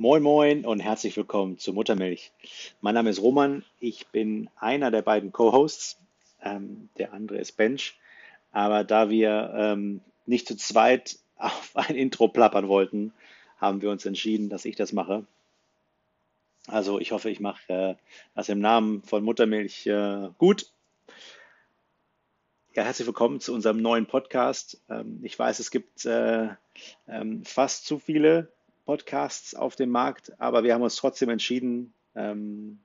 Moin Moin und herzlich willkommen zu Muttermilch. Mein Name ist Roman, ich bin einer der beiden Co-Hosts, ähm, der andere ist Bench. Aber da wir ähm, nicht zu zweit auf ein Intro plappern wollten, haben wir uns entschieden, dass ich das mache. Also ich hoffe, ich mache äh, das im Namen von Muttermilch äh, gut. Ja, herzlich willkommen zu unserem neuen Podcast. Ähm, ich weiß, es gibt äh, ähm, fast zu viele Podcasts auf dem Markt, aber wir haben uns trotzdem entschieden, ähm,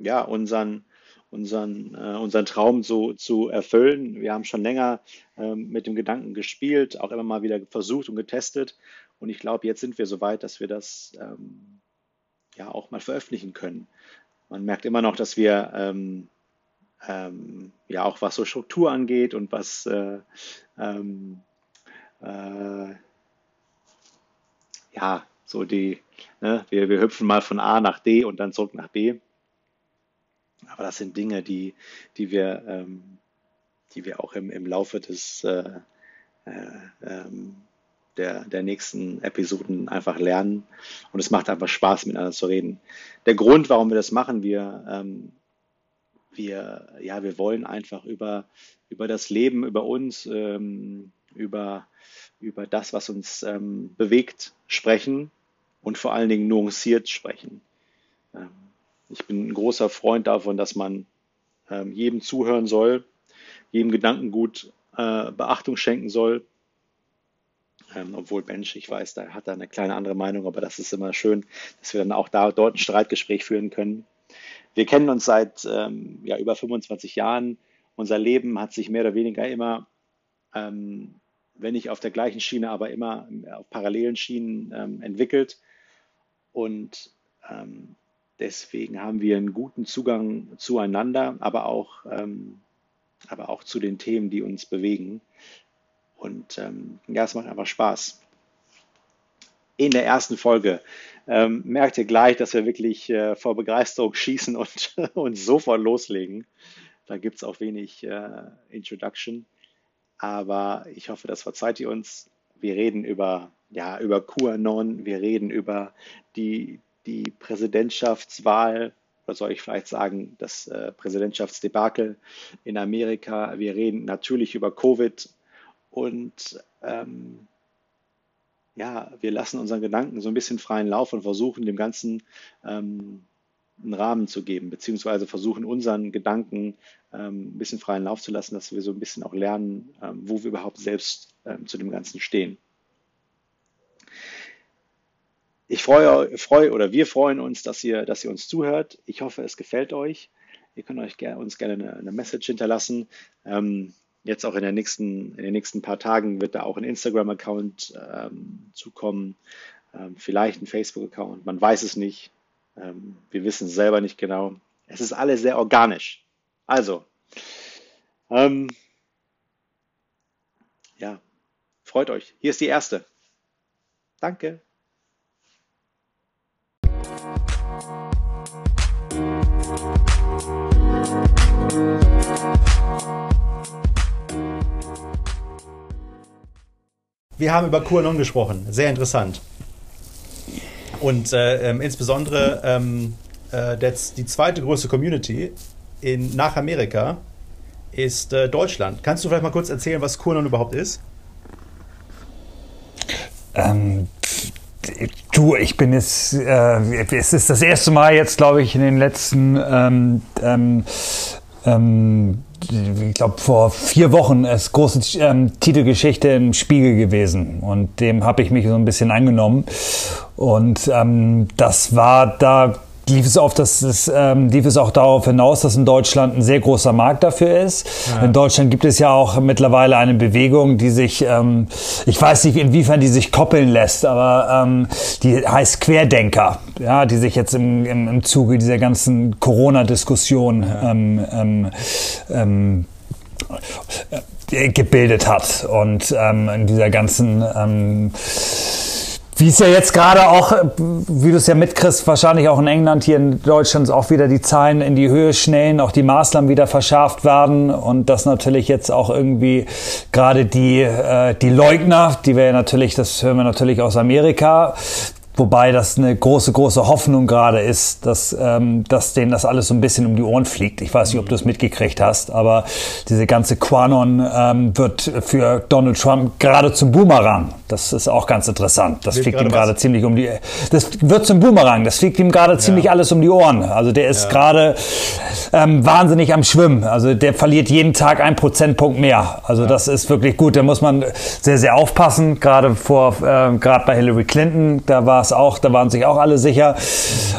ja, unseren, unseren, äh, unseren Traum so zu erfüllen. Wir haben schon länger ähm, mit dem Gedanken gespielt, auch immer mal wieder versucht und getestet. Und ich glaube, jetzt sind wir so weit, dass wir das ähm, ja auch mal veröffentlichen können. Man merkt immer noch, dass wir ähm, ähm, ja auch was so Struktur angeht und was äh, ähm, äh, ja, so die, ne, wir, wir hüpfen mal von A nach D und dann zurück nach B. Aber das sind Dinge, die, die wir, ähm, die wir auch im, im Laufe des, äh, äh, ähm, der, der nächsten Episoden einfach lernen. Und es macht einfach Spaß, miteinander zu reden. Der Grund, warum wir das machen, wir, ähm, wir, ja, wir wollen einfach über, über das Leben, über uns, ähm, über über das, was uns ähm, bewegt, sprechen und vor allen Dingen nuanciert sprechen. Ähm, ich bin ein großer Freund davon, dass man ähm, jedem zuhören soll, jedem Gedankengut äh, Beachtung schenken soll. Ähm, obwohl Bench, ich weiß, da hat er eine kleine andere Meinung, aber das ist immer schön, dass wir dann auch da dort ein Streitgespräch führen können. Wir kennen uns seit ähm, ja, über 25 Jahren. Unser Leben hat sich mehr oder weniger immer ähm, wenn nicht auf der gleichen Schiene, aber immer auf parallelen Schienen ähm, entwickelt. Und ähm, deswegen haben wir einen guten Zugang zueinander, aber auch, ähm, aber auch zu den Themen, die uns bewegen. Und ähm, ja, es macht einfach Spaß. In der ersten Folge ähm, merkt ihr gleich, dass wir wirklich äh, vor Begeisterung schießen und, und sofort loslegen. Da gibt es auch wenig äh, Introduction. Aber ich hoffe, das verzeiht ihr uns. Wir reden über, ja, über QAnon, wir reden über die, die Präsidentschaftswahl, oder soll ich vielleicht sagen, das äh, Präsidentschaftsdebakel in Amerika. Wir reden natürlich über Covid und ähm, ja, wir lassen unseren Gedanken so ein bisschen freien Lauf und versuchen dem Ganzen ähm, einen Rahmen zu geben, beziehungsweise versuchen unseren Gedanken ähm, ein bisschen freien Lauf zu lassen, dass wir so ein bisschen auch lernen, ähm, wo wir überhaupt selbst ähm, zu dem Ganzen stehen. Ich freue, freue oder wir freuen uns, dass ihr, dass ihr uns zuhört. Ich hoffe, es gefällt euch. Ihr könnt euch ger uns gerne eine, eine Message hinterlassen. Ähm, jetzt auch in, der nächsten, in den nächsten paar Tagen wird da auch ein Instagram-Account ähm, zukommen, ähm, vielleicht ein Facebook-Account. Man weiß es nicht. Ähm, wir wissen es selber nicht genau. Es ist alles sehr organisch. Also, ähm, ja, freut euch. Hier ist die erste. Danke. Wir haben über QAnon gesprochen. Sehr interessant. Und äh, ähm, insbesondere ähm, äh, das, die zweite größte Community in, nach Amerika ist äh, Deutschland. Kannst du vielleicht mal kurz erzählen, was QAnon überhaupt ist? Ähm, du, ich bin jetzt, äh, es ist das erste Mal jetzt, glaube ich, in den letzten ähm, ähm, ähm ich glaube, vor vier Wochen ist große ähm, Titelgeschichte im Spiegel gewesen. Und dem habe ich mich so ein bisschen angenommen. Und ähm, das war da lief es, auf das, das ähm, lief es auch darauf hinaus, dass in Deutschland ein sehr großer Markt dafür ist. Ja. In Deutschland gibt es ja auch mittlerweile eine Bewegung, die sich, ähm, ich weiß nicht, inwiefern die sich koppeln lässt, aber ähm, die heißt Querdenker, ja, die sich jetzt im, im, im Zuge dieser ganzen Corona-Diskussion ähm, ähm, ähm, äh, gebildet hat und ähm, in dieser ganzen ähm, wie es ja jetzt gerade auch, wie du es ja mitkriegst, wahrscheinlich auch in England, hier in Deutschland auch wieder die Zahlen in die Höhe schnellen, auch die Maßnahmen wieder verschärft werden und das natürlich jetzt auch irgendwie gerade die, äh, die Leugner, die wir ja natürlich, das hören wir natürlich aus Amerika, Wobei das eine große, große Hoffnung gerade ist, dass, ähm, dass denen das alles so ein bisschen um die Ohren fliegt. Ich weiß nicht, ob du es mitgekriegt hast, aber diese ganze Quanon ähm, wird für Donald Trump gerade zum Boomerang. Das ist auch ganz interessant. Das fliegt ihm gerade ziemlich um die. Das wird zum Boomerang. Das fliegt ihm gerade ja. ziemlich alles um die Ohren. Also der ist ja. gerade ähm, wahnsinnig am Schwimmen. Also der verliert jeden Tag ein Prozentpunkt mehr. Also ja. das ist wirklich gut. Da muss man sehr, sehr aufpassen. Gerade vor, äh, gerade bei Hillary Clinton, da war es auch, da waren sich auch alle sicher.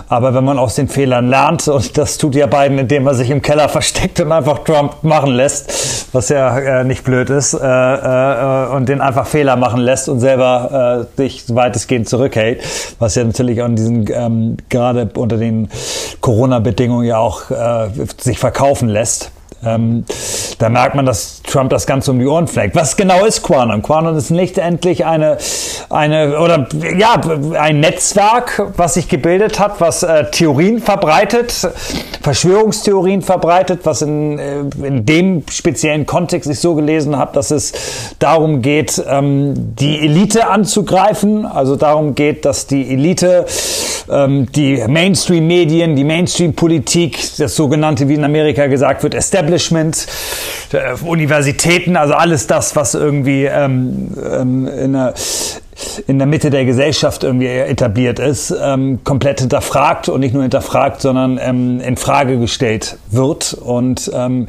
Aber wenn man aus den Fehlern lernt, und das tut ja Biden, indem er sich im Keller versteckt und einfach Trump machen lässt, was ja äh, nicht blöd ist, äh, äh, und den einfach Fehler machen lässt und selber äh, sich weitestgehend zurückhält, was ja natürlich an diesen, ähm, gerade unter den Corona-Bedingungen ja auch äh, sich verkaufen lässt. Ähm, da merkt man, dass Trump das Ganze um die Ohren fleckt. Was genau ist Quanon? Quanon ist letztendlich eine, eine oder ja, ein Netzwerk, was sich gebildet hat, was äh, Theorien verbreitet, Verschwörungstheorien verbreitet, was in, äh, in dem speziellen Kontext ich so gelesen habe, dass es darum geht, ähm, die Elite anzugreifen, also darum geht, dass die Elite ähm, die Mainstream-Medien, die Mainstream-Politik, das sogenannte, wie in Amerika gesagt wird, Establishment, äh, Universitäten, also alles das, was irgendwie ähm, ähm, in der in der Mitte der Gesellschaft irgendwie etabliert ist, ähm, komplett hinterfragt und nicht nur hinterfragt, sondern ähm, in Frage gestellt wird. Und ähm,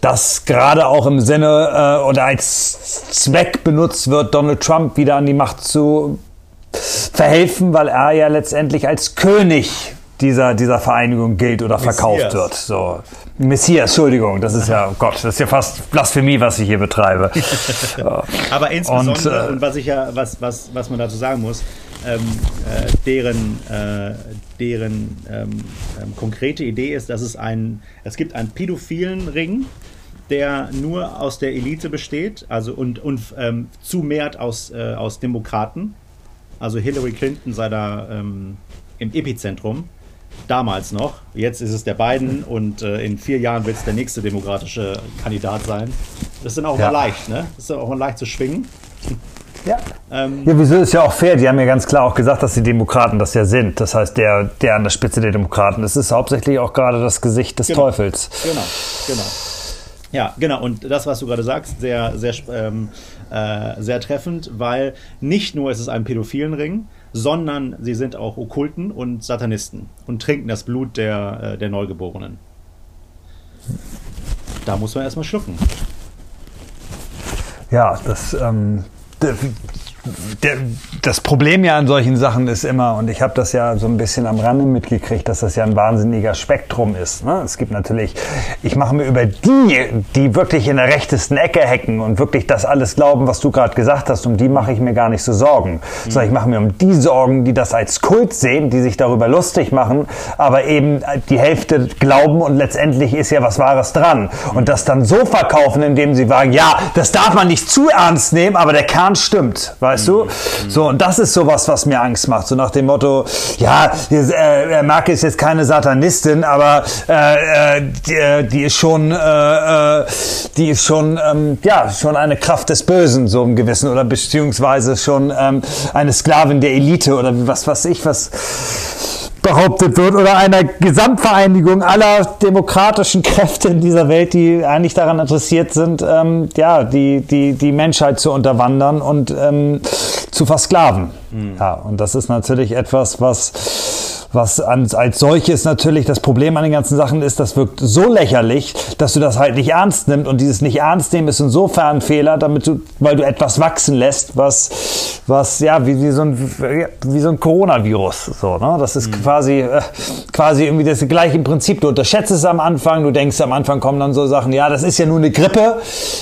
das gerade auch im Sinne äh, oder als Zweck benutzt wird, Donald Trump wieder an die Macht zu verhelfen, weil er ja letztendlich als König dieser, dieser Vereinigung gilt oder verkauft Messias. wird. So. Messias, Entschuldigung, das ist ja, oh Gott, das ist ja fast Blasphemie, was ich hier betreibe. Aber insbesondere, und, äh, und, was ich ja, was, was, was man dazu sagen muss, ähm, äh, deren, äh, deren ähm, ähm, konkrete Idee ist, dass es ein, es gibt einen pädophilen Ring, der nur aus der Elite besteht, also und, und ähm, zumehrt aus, äh, aus Demokraten also Hillary Clinton sei da ähm, im Epizentrum. Damals noch. Jetzt ist es der Biden und äh, in vier Jahren wird es der nächste demokratische Kandidat sein. Das ist dann auch ja. mal leicht, ne? Das ist auch mal leicht zu schwingen. Ja. Ähm, ja, wieso ist ja auch fair. Die haben ja ganz klar auch gesagt, dass die Demokraten das ja sind. Das heißt, der, der an der Spitze der Demokraten, das ist hauptsächlich auch gerade das Gesicht des genau. Teufels. Genau, genau. Ja, genau. Und das, was du gerade sagst, sehr, sehr ähm, äh, sehr treffend, weil nicht nur ist es ein pädophilen Ring, sondern sie sind auch Okkulten und Satanisten und trinken das Blut der, äh, der Neugeborenen. Da muss man erstmal schlucken. Ja, das ähm, der, das Problem ja an solchen Sachen ist immer, und ich habe das ja so ein bisschen am Rande mitgekriegt, dass das ja ein wahnsinniger Spektrum ist. Ne? Es gibt natürlich, ich mache mir über die, die wirklich in der rechtesten Ecke hacken und wirklich das alles glauben, was du gerade gesagt hast, um die mache ich mir gar nicht so Sorgen. Mhm. Sondern ich mache mir um die Sorgen, die das als Kult sehen, die sich darüber lustig machen, aber eben die Hälfte glauben und letztendlich ist ja was Wahres dran. Und das dann so verkaufen, indem sie sagen, ja, das darf man nicht zu ernst nehmen, aber der Kern stimmt. Weil weißt du? So, und das ist sowas, was mir Angst macht. So nach dem Motto, ja, äh, Merkel ist jetzt keine Satanistin, aber äh, äh die, äh, die ist schon, äh, äh, die ist schon, ähm, ja, schon eine Kraft des Bösen, so im Gewissen, oder beziehungsweise schon ähm, eine Sklavin der Elite oder was weiß ich, was behauptet wird oder einer Gesamtvereinigung aller demokratischen Kräfte in dieser Welt, die eigentlich daran interessiert sind, ähm, ja, die, die, die Menschheit zu unterwandern und ähm, zu versklaven. Mhm. Ja, und das ist natürlich etwas, was was als, als solches natürlich das Problem an den ganzen Sachen ist, das wirkt so lächerlich, dass du das halt nicht ernst nimmst und dieses nicht ernst nehmen ist insofern ein Fehler, damit du, weil du etwas wachsen lässt, was, was ja wie, wie so ein wie so ein Coronavirus, so ne? Das ist mhm. quasi äh, quasi irgendwie das gleiche Prinzip. Du unterschätzt es am Anfang, du denkst am Anfang kommen dann so Sachen, ja, das ist ja nur eine Grippe,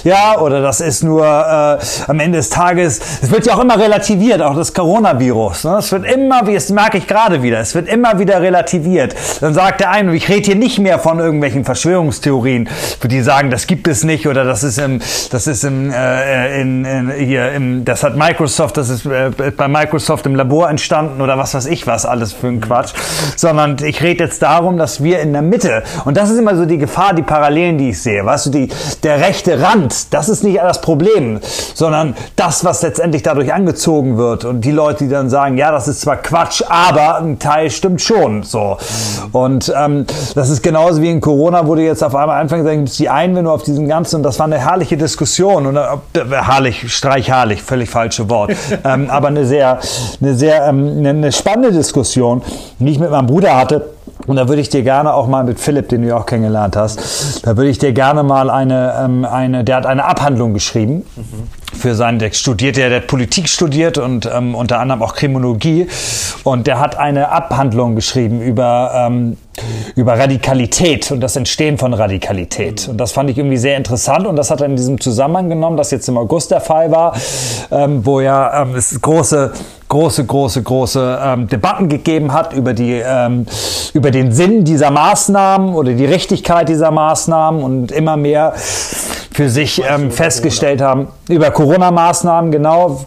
ja, oder das ist nur äh, am Ende des Tages. Es wird ja auch immer relativiert, auch das Coronavirus. Ne? Es wird immer, wie es merke ich gerade wieder, es wird immer wieder relativiert. Dann sagt der eine, ich rede hier nicht mehr von irgendwelchen Verschwörungstheorien, die sagen, das gibt es nicht oder das ist im, das ist im, äh, in, in, hier im, das hat Microsoft, das ist äh, bei Microsoft im Labor entstanden oder was weiß ich was alles für ein Quatsch, sondern ich rede jetzt darum, dass wir in der Mitte und das ist immer so die Gefahr, die Parallelen, die ich sehe, weißt du, die, der rechte Rand, das ist nicht das Problem, sondern das, was letztendlich dadurch angezogen wird und die Leute, die dann sagen, ja, das ist zwar Quatsch, aber ein Teil stimmt schon, so. Und ähm, das ist genauso wie in Corona, wo du jetzt auf einmal anfängst, dann gibt die Einwände auf diesen ganzen, und das war eine herrliche Diskussion, und äh, herrlich, streich herrlich, völlig falsche Wort, ähm, aber eine sehr, eine sehr, ähm, eine, eine spannende Diskussion, die ich mit meinem Bruder hatte, und da würde ich dir gerne auch mal mit Philipp, den du ja auch kennengelernt hast, da würde ich dir gerne mal eine, ähm, eine der hat eine Abhandlung geschrieben. Für seinen, der studiert, der, der Politik studiert und ähm, unter anderem auch Kriminologie. Und der hat eine Abhandlung geschrieben über, ähm, über Radikalität und das Entstehen von Radikalität. Und das fand ich irgendwie sehr interessant und das hat er in diesem Zusammenhang genommen, das jetzt im August der Fall war, ähm, wo ja ähm, es große große, große, große ähm, Debatten gegeben hat über die, ähm, über den Sinn dieser Maßnahmen oder die Richtigkeit dieser Maßnahmen und immer mehr für sich ähm, festgestellt Corona? haben, über Corona-Maßnahmen, genau,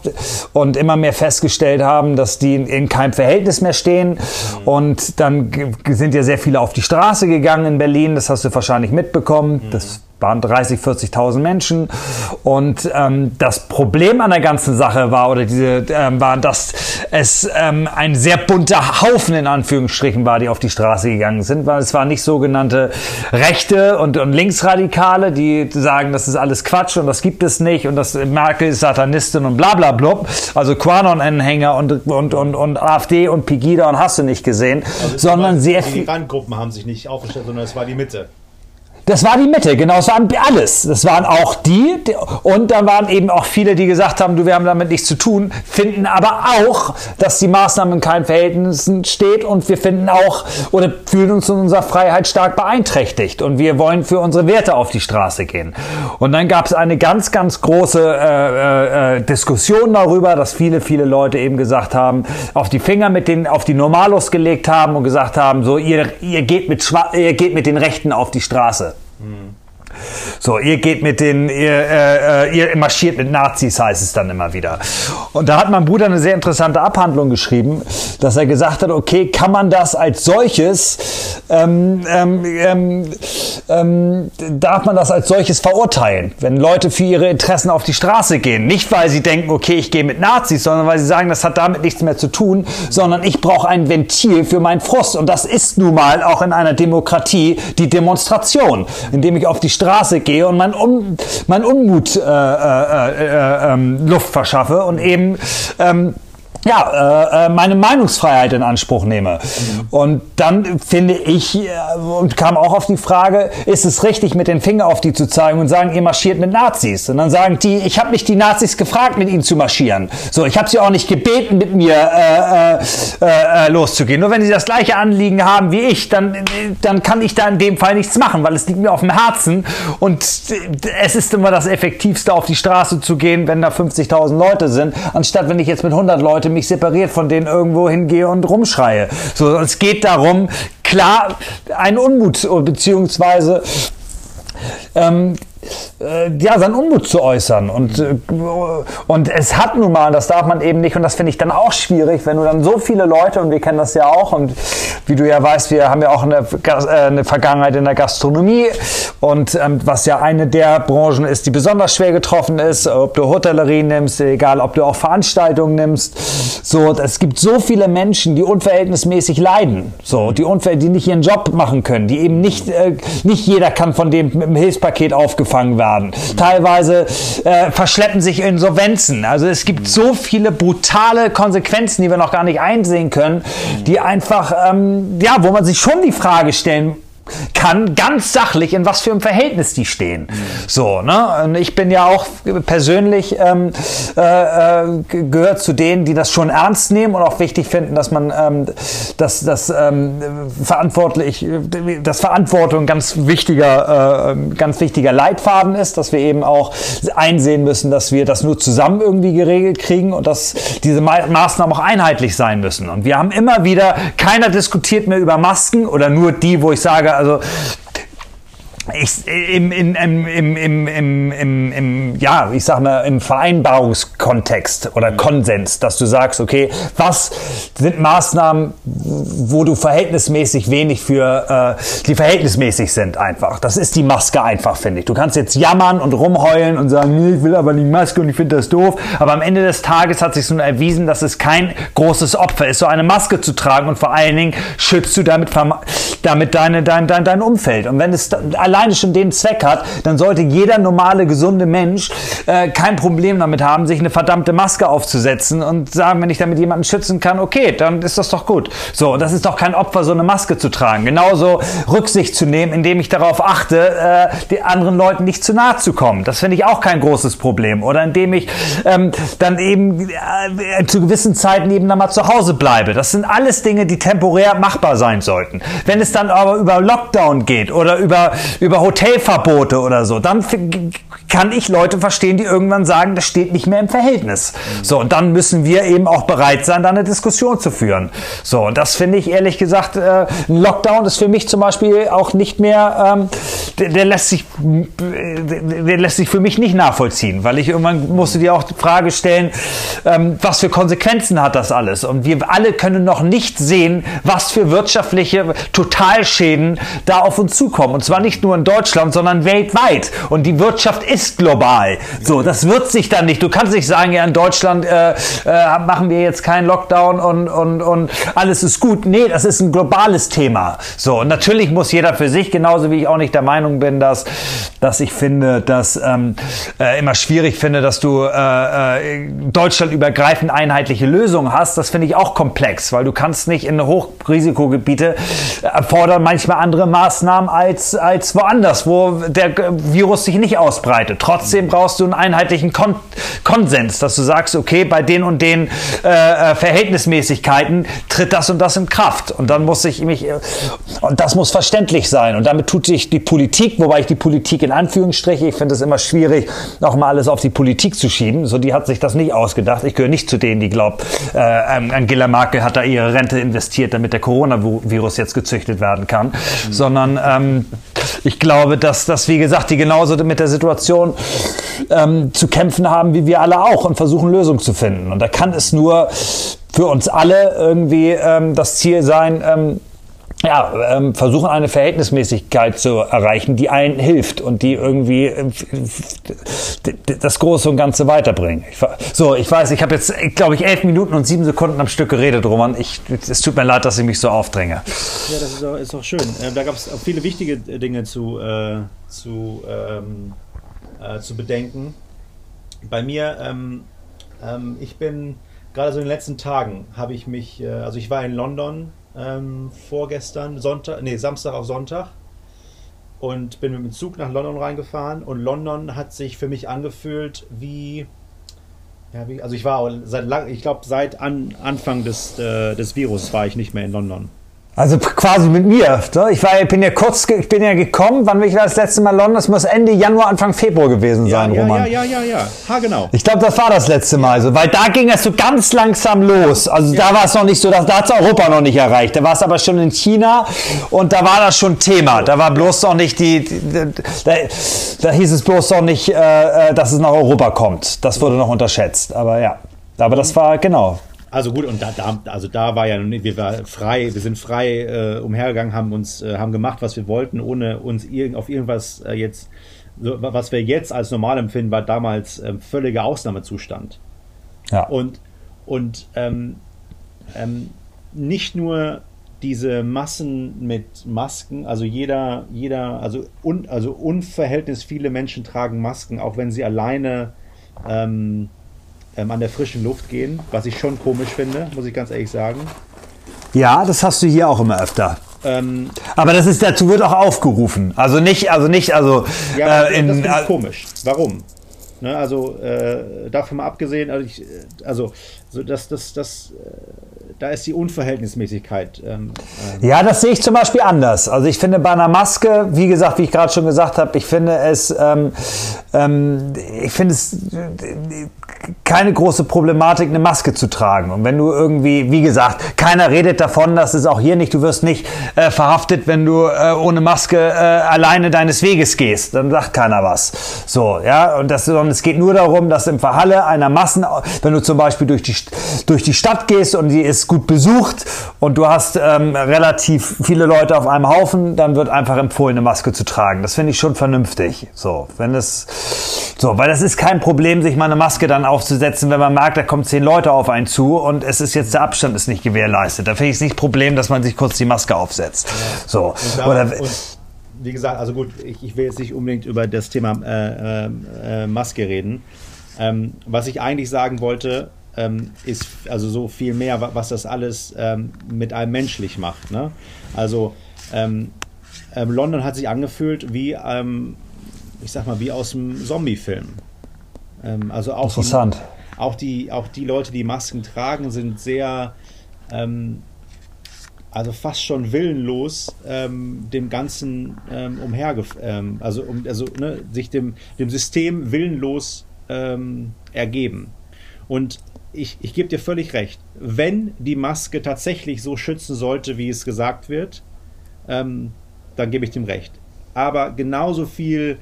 und immer mehr festgestellt haben, dass die in, in keinem Verhältnis mehr stehen. Mhm. Und dann sind ja sehr viele auf die Straße gegangen in Berlin, das hast du wahrscheinlich mitbekommen. Mhm. Das waren 30, 40.000 Menschen. Und ähm, das Problem an der ganzen Sache war, oder diese, ähm, war, dass es ähm, ein sehr bunter Haufen in Anführungsstrichen war, die auf die Straße gegangen sind, weil es waren nicht sogenannte Rechte und, und Linksradikale, die sagen, das ist alles Quatsch und das gibt es nicht und das Merkel ist Satanistin und bla bla blub, also Quanon-Anhänger und, und, und, und AfD und Pegida und hast du nicht gesehen, also sondern sehr viele. Die Randgruppen haben sich nicht aufgestellt, sondern es war die Mitte. Das war die Mitte, genau, es waren alles. Das waren auch die, und dann waren eben auch viele, die gesagt haben, du, wir haben damit nichts zu tun, finden aber auch, dass die Maßnahme in keinen Verhältnissen steht und wir finden auch oder fühlen uns in unserer Freiheit stark beeinträchtigt und wir wollen für unsere Werte auf die Straße gehen. Und dann gab es eine ganz, ganz große äh, äh, Diskussion darüber, dass viele, viele Leute eben gesagt haben, auf die Finger mit den, auf die Normalos gelegt haben und gesagt haben, so, ihr, ihr geht mit, ihr geht mit den Rechten auf die Straße. Mm. So, ihr geht mit den, ihr, äh, äh, ihr marschiert mit Nazis, heißt es dann immer wieder. Und da hat mein Bruder eine sehr interessante Abhandlung geschrieben, dass er gesagt hat, okay, kann man das als solches, ähm, ähm, ähm, ähm, darf man das als solches verurteilen, wenn Leute für ihre Interessen auf die Straße gehen. Nicht, weil sie denken, okay, ich gehe mit Nazis, sondern weil sie sagen, das hat damit nichts mehr zu tun, sondern ich brauche ein Ventil für meinen Frust. Und das ist nun mal auch in einer Demokratie die Demonstration, indem ich auf die Straße gehe und mein, Un, mein Unmut äh, äh, äh, ähm, Luft verschaffe und eben ähm, ja, äh, äh, meine Meinungsfreiheit in Anspruch nehme. Und dann finde ich, äh, und kam auch auf die Frage, ist es richtig, mit den Finger auf die zu zeigen und sagen, ihr marschiert mit Nazis? Und dann sagen die, ich habe nicht die Nazis gefragt, mit ihnen zu marschieren. So, ich habe sie auch nicht gebeten, mit mir äh, äh, äh, loszugehen. Nur wenn sie das gleiche Anliegen haben wie ich, dann, dann kann ich da in dem Fall nichts machen, weil es liegt mir auf dem Herzen. Und es ist immer das Effektivste, auf die Straße zu gehen, wenn da 50.000 Leute sind, anstatt wenn ich jetzt mit 100 Leuten mich separiert von denen irgendwo hingehe und rumschreie. So, es geht darum, klar, ein Unmut beziehungsweise ähm, äh, ja, seinen Unmut zu äußern. Und, äh, und es hat nun mal, das darf man eben nicht, und das finde ich dann auch schwierig, wenn du dann so viele Leute, und wir kennen das ja auch, und wie du ja weißt, wir haben ja auch eine, äh, eine Vergangenheit in der Gastronomie, und ähm, was ja eine der Branchen ist, die besonders schwer getroffen ist, ob du Hotellerie nimmst, egal ob du auch Veranstaltungen nimmst, so, es gibt so viele Menschen, die unverhältnismäßig leiden, so, die, unver die nicht ihren Job machen können, die eben nicht, äh, nicht jeder kann von dem mit dem Hilfspaket aufgefangen werden werden. Teilweise äh, verschleppen sich Insolvenzen. Also es gibt so viele brutale Konsequenzen, die wir noch gar nicht einsehen können, die einfach, ähm, ja, wo man sich schon die Frage stellen kann, ganz sachlich, in was für einem Verhältnis die stehen. Mhm. So, ne? Und ich bin ja auch persönlich ähm, äh, äh, gehört zu denen, die das schon ernst nehmen und auch wichtig finden, dass man ähm, dass, dass, ähm, verantwortlich, dass Verantwortung ganz wichtiger, äh, ganz wichtiger Leitfaden ist, dass wir eben auch einsehen müssen, dass wir das nur zusammen irgendwie geregelt kriegen und dass diese Ma Maßnahmen auch einheitlich sein müssen. Und wir haben immer wieder, keiner diskutiert mehr über Masken oder nur die, wo ich sage, also ich, im, im, im, im, im, im, im, im, ja, ich sag mal, im Vereinbarungskontext oder Konsens, dass du sagst, okay, was sind Maßnahmen, wo du verhältnismäßig wenig für, äh, die verhältnismäßig sind einfach. Das ist die Maske einfach, finde ich. Du kannst jetzt jammern und rumheulen und sagen, nee, ich will aber die Maske und ich finde das doof. Aber am Ende des Tages hat sich so erwiesen, dass es kein großes Opfer ist, so eine Maske zu tragen und vor allen Dingen schützt du damit, damit deine, dein, dein, dein Umfeld. Und wenn es allein alleine schon den Zweck hat, dann sollte jeder normale, gesunde Mensch äh, kein Problem damit haben, sich eine verdammte Maske aufzusetzen und sagen, wenn ich damit jemanden schützen kann, okay, dann ist das doch gut. So, das ist doch kein Opfer, so eine Maske zu tragen. Genauso Rücksicht zu nehmen, indem ich darauf achte, äh, den anderen Leuten nicht zu nahe zu kommen. Das finde ich auch kein großes Problem. Oder indem ich ähm, dann eben äh, zu gewissen Zeiten eben dann mal zu Hause bleibe. Das sind alles Dinge, die temporär machbar sein sollten. Wenn es dann aber über Lockdown geht oder über, über Hotelverbote oder so, dann kann ich Leute verstehen, die irgendwann sagen, das steht nicht mehr im Verhältnis. So, und dann müssen wir eben auch bereit sein, da eine Diskussion zu führen. So, und das finde ich ehrlich gesagt, äh, ein Lockdown ist für mich zum Beispiel auch nicht mehr, ähm, der, der, lässt sich, der lässt sich für mich nicht nachvollziehen, weil ich irgendwann musste dir auch die Frage stellen, ähm, was für Konsequenzen hat das alles? Und wir alle können noch nicht sehen, was für wirtschaftliche Totalschäden da auf uns zukommen. Und zwar nicht nur in Deutschland, sondern weltweit. Und die Wirtschaft ist global. So, das wird sich dann nicht. Du kannst nicht sagen, ja, in Deutschland äh, äh, machen wir jetzt keinen Lockdown und, und, und alles ist gut. Nee, das ist ein globales Thema. So, und natürlich muss jeder für sich, genauso wie ich auch nicht der Meinung bin, dass, dass ich finde, dass ähm, äh, immer schwierig finde, dass du äh, äh, deutschlandübergreifend einheitliche Lösungen hast. Das finde ich auch komplex, weil du kannst nicht in Hochrisikogebiete erfordern manchmal andere Maßnahmen als, als woanders, wo der Virus sich nicht ausbreitet. Trotzdem brauchst du einen einheitlichen Kon Konsens, dass du sagst, okay, bei den und den äh, äh, Verhältnismäßigkeiten tritt das und das in Kraft. Und dann muss ich mich, und das muss verständlich sein. Und damit tut sich die Politik, wobei ich die Politik in Anführungsstriche, ich finde es immer schwierig, auch mal alles auf die Politik zu schieben. So, die hat sich das nicht ausgedacht. Ich gehöre nicht zu denen, die glauben, äh, Angela Merkel hat da ihre Rente investiert, damit der Coronavirus jetzt gezüchtet werden kann, mhm. sondern ähm, ich glaube, dass das, wie gesagt, die genauso mit der Situation ähm, zu kämpfen haben, wie wir alle auch und versuchen Lösungen zu finden. Und da kann es nur für uns alle irgendwie ähm, das Ziel sein, ähm, ja, ähm, versuchen eine Verhältnismäßigkeit zu erreichen, die einen hilft und die irgendwie äh, das Große und Ganze weiterbringen. Ich, so, ich weiß, ich habe jetzt, glaube ich, elf Minuten und sieben Sekunden am Stück geredet, Roman. Ich, es tut mir leid, dass ich mich so aufdränge. Ja, das ist auch, ist auch schön. Äh, da gab es auch viele wichtige Dinge zu, äh, zu, ähm, äh, zu bedenken. Bei mir, ähm, ähm, ich bin gerade so in den letzten Tagen, habe ich mich, äh, also ich war in London ähm, vorgestern, Sonntag, nee, Samstag auf Sonntag und bin mit dem Zug nach London reingefahren und London hat sich für mich angefühlt wie, ja, wie also ich war seit lang, ich glaube seit an, Anfang des, äh, des Virus war ich nicht mehr in London. Also quasi mit mir. Ich, war, ich bin ja kurz, ich bin ja gekommen, wann bin ich das letzte Mal in London? Das muss Ende Januar, Anfang Februar gewesen sein, ja, Roman. Ja, ja, ja, ja, ha, genau. Ich glaube, das war das letzte Mal so, weil da ging es so ganz langsam los. Also ja. da war es noch nicht so, da, da hat es Europa noch nicht erreicht. Da war es aber schon in China und da war das schon Thema. Da war bloß noch nicht die, die da, da, hieß es bloß noch nicht, äh, äh, dass es nach Europa kommt. Das wurde noch unterschätzt. Aber ja, aber das war genau. Also gut, und da, da, also da war ja, wir waren frei, wir sind frei äh, umhergegangen, haben uns, äh, haben gemacht, was wir wollten, ohne uns irg auf irgendwas äh, jetzt, so, was wir jetzt als normal empfinden, war damals äh, völliger Ausnahmezustand. Ja. Und, und ähm, ähm, nicht nur diese Massen mit Masken, also jeder, jeder, also, un, also unverhältnis viele Menschen tragen Masken, auch wenn sie alleine ähm, ähm, an der frischen Luft gehen, was ich schon komisch finde, muss ich ganz ehrlich sagen. Ja, das hast du hier auch immer öfter. Ähm, Aber das ist dazu wird auch aufgerufen. Also nicht, also nicht, also ja, äh, in, das ist komisch. Warum? Ne, also äh, davon mal abgesehen, also, ich, also so das, das, das, äh, da ist die Unverhältnismäßigkeit. Ähm, äh ja, das sehe ich zum Beispiel anders. Also ich finde bei einer Maske, wie gesagt, wie ich gerade schon gesagt habe, ich finde es, ähm, ähm, ich finde es keine große Problematik, eine Maske zu tragen. Und wenn du irgendwie, wie gesagt, keiner redet davon, dass es auch hier nicht, du wirst nicht äh, verhaftet, wenn du äh, ohne Maske äh, alleine deines Weges gehst. Dann sagt keiner was. So, ja, und das, sondern es geht nur darum, dass im Verhalle einer Massen, wenn du zum Beispiel durch die, durch die Stadt gehst und die ist gut besucht und du hast ähm, relativ viele Leute auf einem Haufen, dann wird einfach empfohlen, eine Maske zu tragen. Das finde ich schon vernünftig. So, wenn es, so, weil das ist kein Problem, sich mal eine Maske dann aufzusetzen, wenn man merkt, da kommen zehn Leute auf einen zu und es ist jetzt der Abstand ist nicht gewährleistet. Da finde ich es nicht Problem, dass man sich kurz die Maske aufsetzt. So. Oder, wie gesagt, also gut, ich, ich, will jetzt nicht unbedingt über das Thema äh, äh, äh, Maske reden. Ähm, was ich eigentlich sagen wollte, ähm, ist also so viel mehr, was das alles ähm, mit einem menschlich macht. Ne? Also ähm, ähm, London hat sich angefühlt wie, ähm, ich sag mal, wie aus einem Zombie-Film. Ähm, also auch Interessant. Die, auch die, auch die Leute, die Masken tragen, sind sehr, also fast schon willenlos ähm, dem Ganzen ähm, umher, ähm, also, um, also ne, sich dem, dem System willenlos ähm, ergeben. Und ich, ich gebe dir völlig recht. Wenn die Maske tatsächlich so schützen sollte, wie es gesagt wird, ähm, dann gebe ich dem recht. Aber genauso viel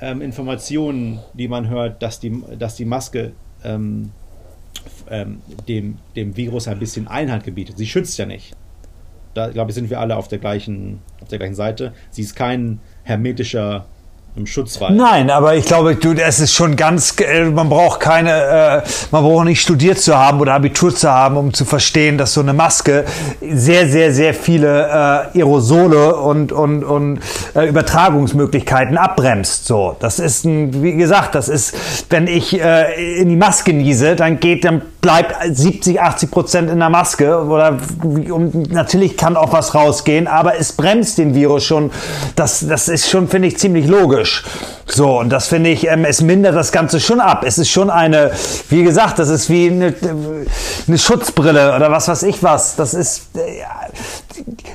ähm, Informationen, die man hört, dass die, dass die Maske ähm, ähm, dem, dem Virus ein bisschen Einhalt gebietet. Sie schützt ja nicht. Da, glaube ich, sind wir alle auf der gleichen, auf der gleichen Seite. Sie ist kein hermetischer im Schutzwall. Nein, aber ich glaube, du, es ist schon ganz, äh, man braucht keine, äh, man braucht nicht studiert zu haben oder Abitur zu haben, um zu verstehen, dass so eine Maske sehr, sehr, sehr viele äh, Aerosole und, und, und äh, Übertragungsmöglichkeiten abbremst. So, das ist ein, wie gesagt, das ist, wenn ich äh, in die Maske niese, dann geht, dann bleibt 70, 80 Prozent in der Maske oder und natürlich kann auch was rausgehen, aber es bremst den Virus schon. Das, das ist schon, finde ich, ziemlich logisch. So, und das finde ich, ähm, es mindert das Ganze schon ab. Es ist schon eine, wie gesagt, das ist wie eine, eine Schutzbrille oder was weiß ich was. Das ist, äh,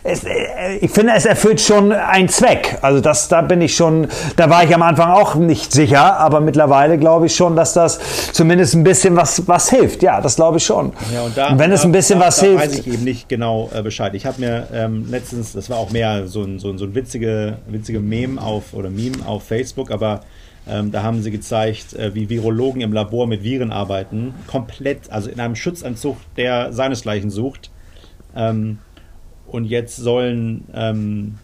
es, äh, ich finde, es erfüllt schon einen Zweck. Also das, da bin ich schon, da war ich am Anfang auch nicht sicher, aber mittlerweile glaube ich schon, dass das zumindest ein bisschen was, was hilft. Ja, das glaube ich schon. Ja, und, da, und wenn da, es ein bisschen da, was hilft. weiß ich eben nicht genau äh, Bescheid. Ich habe mir ähm, letztens, das war auch mehr so ein, so ein, so ein witzige, witzige Meme auf, oder Meme auf Facebook, aber ähm, da haben sie gezeigt, äh, wie Virologen im Labor mit Viren arbeiten. Komplett, also in einem Schutzanzug, der seinesgleichen sucht. Ähm, und jetzt sollen ähm,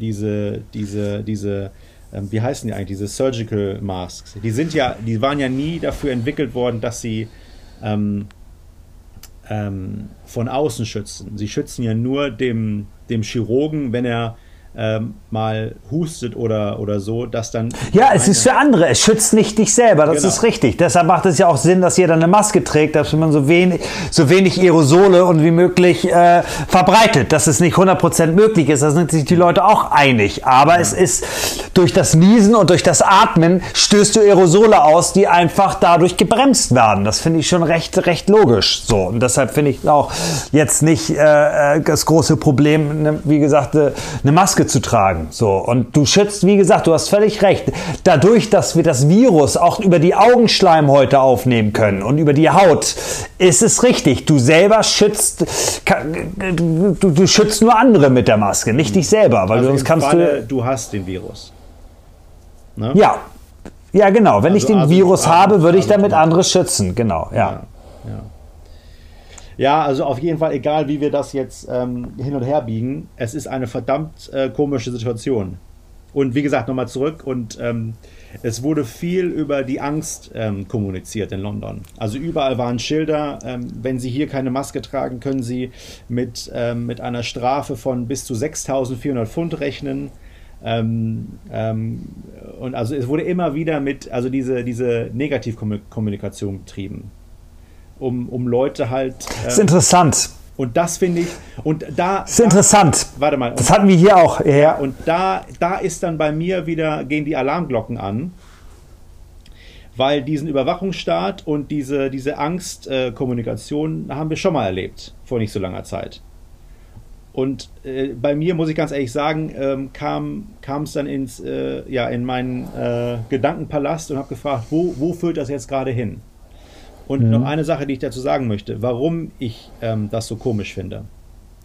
diese, diese, diese, ähm, wie heißen die eigentlich, diese Surgical Masks, die sind ja, die waren ja nie dafür entwickelt worden, dass sie ähm, ähm, von außen schützen. Sie schützen ja nur dem, dem Chirurgen, wenn er ähm, mal hustet oder, oder so, dass dann. Ja, es ist für andere. Es schützt nicht dich selber. Das genau. ist richtig. Deshalb macht es ja auch Sinn, dass jeder eine Maske trägt, dass man so wenig, so wenig Aerosole und wie möglich äh, verbreitet. Dass es nicht 100% möglich ist, da sind sich die Leute auch einig. Aber ja. es ist durch das Niesen und durch das Atmen stößt du Aerosole aus, die einfach dadurch gebremst werden. Das finde ich schon recht, recht logisch. So. Und deshalb finde ich auch jetzt nicht äh, äh das große Problem, ne, wie gesagt, eine Maske Maske zu tragen. So. Und du schützt, wie gesagt, du hast völlig recht. Dadurch, dass wir das Virus auch über die Augenschleimhäute aufnehmen können und über die Haut, ist es richtig. Du selber schützt, du, du schützt nur andere mit der Maske, nicht dich selber, weil also sonst kannst Falle, du. Du hast den Virus. Ne? Ja. Ja, genau. Wenn also, ich den also Virus habe, würde ich damit andere schützen. Genau, ja. ja. Ja, also auf jeden Fall, egal wie wir das jetzt ähm, hin und her biegen, es ist eine verdammt äh, komische Situation. Und wie gesagt, nochmal zurück und ähm, es wurde viel über die Angst ähm, kommuniziert in London. Also überall waren Schilder, ähm, wenn Sie hier keine Maske tragen, können Sie mit, ähm, mit einer Strafe von bis zu 6.400 Pfund rechnen. Ähm, ähm, und also es wurde immer wieder mit, also diese, diese Negativkommunikation betrieben um, um Leute halt. Das ist interessant. Und das finde ich, und da. Das ist da, interessant. Warte mal. Das hatten wir hier auch. Ja. Und da, da ist dann bei mir wieder, gehen die Alarmglocken an weil diesen Überwachungsstaat und diese, diese Angstkommunikation äh, haben wir schon mal erlebt vor nicht so langer Zeit. Und äh, bei mir, muss ich ganz ehrlich sagen, ähm, kam es dann ins, äh, ja, in meinen äh, Gedankenpalast und habe gefragt, wo, wo führt das jetzt gerade hin? Und mhm. noch eine Sache, die ich dazu sagen möchte, warum ich ähm, das so komisch finde.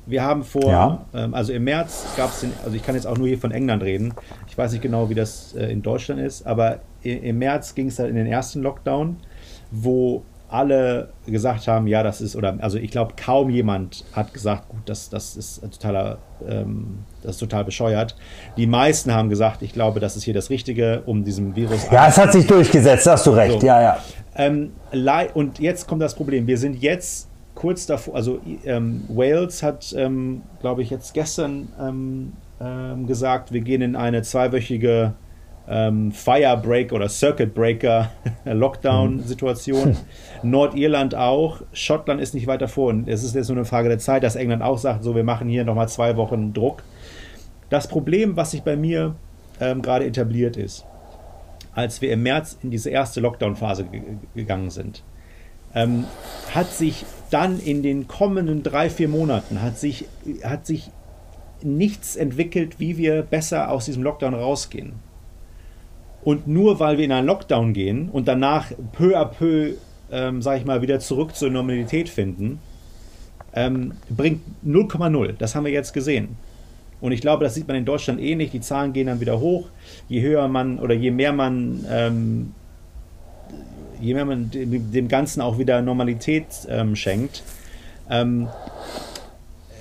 Wir haben vor, ja. ähm, also im März gab es, also ich kann jetzt auch nur hier von England reden. Ich weiß nicht genau, wie das äh, in Deutschland ist, aber im März ging es dann in den ersten Lockdown, wo alle gesagt haben, ja, das ist, oder also ich glaube, kaum jemand hat gesagt, gut, das, das ist totaler, ähm, das ist total bescheuert. Die meisten haben gesagt, ich glaube, das ist hier das Richtige, um diesem Virus. Ja, es hat sich durchgesetzt, hast du recht, so. ja, ja. Ähm, und jetzt kommt das Problem. Wir sind jetzt kurz davor, also ähm, Wales hat, ähm, glaube ich, jetzt gestern ähm, ähm, gesagt, wir gehen in eine zweiwöchige ähm, Firebreak oder Circuit Breaker Lockdown-Situation. Mhm. Nordirland auch. Schottland ist nicht weiter vor. Und es ist jetzt nur eine Frage der Zeit, dass England auch sagt, so, wir machen hier nochmal zwei Wochen Druck. Das Problem, was sich bei mir ähm, gerade etabliert ist, als wir im März in diese erste Lockdown-Phase gegangen sind, ähm, hat sich dann in den kommenden drei, vier Monaten hat sich, hat sich nichts entwickelt, wie wir besser aus diesem Lockdown rausgehen. Und nur weil wir in einen Lockdown gehen und danach peu à peu, ähm, sag ich mal, wieder zurück zur Normalität finden, ähm, bringt 0,0. Das haben wir jetzt gesehen. Und ich glaube, das sieht man in Deutschland ähnlich. Eh Die Zahlen gehen dann wieder hoch. Je höher man oder je mehr man, ähm, je mehr man dem, Ganzen auch wieder Normalität ähm, schenkt. Ähm,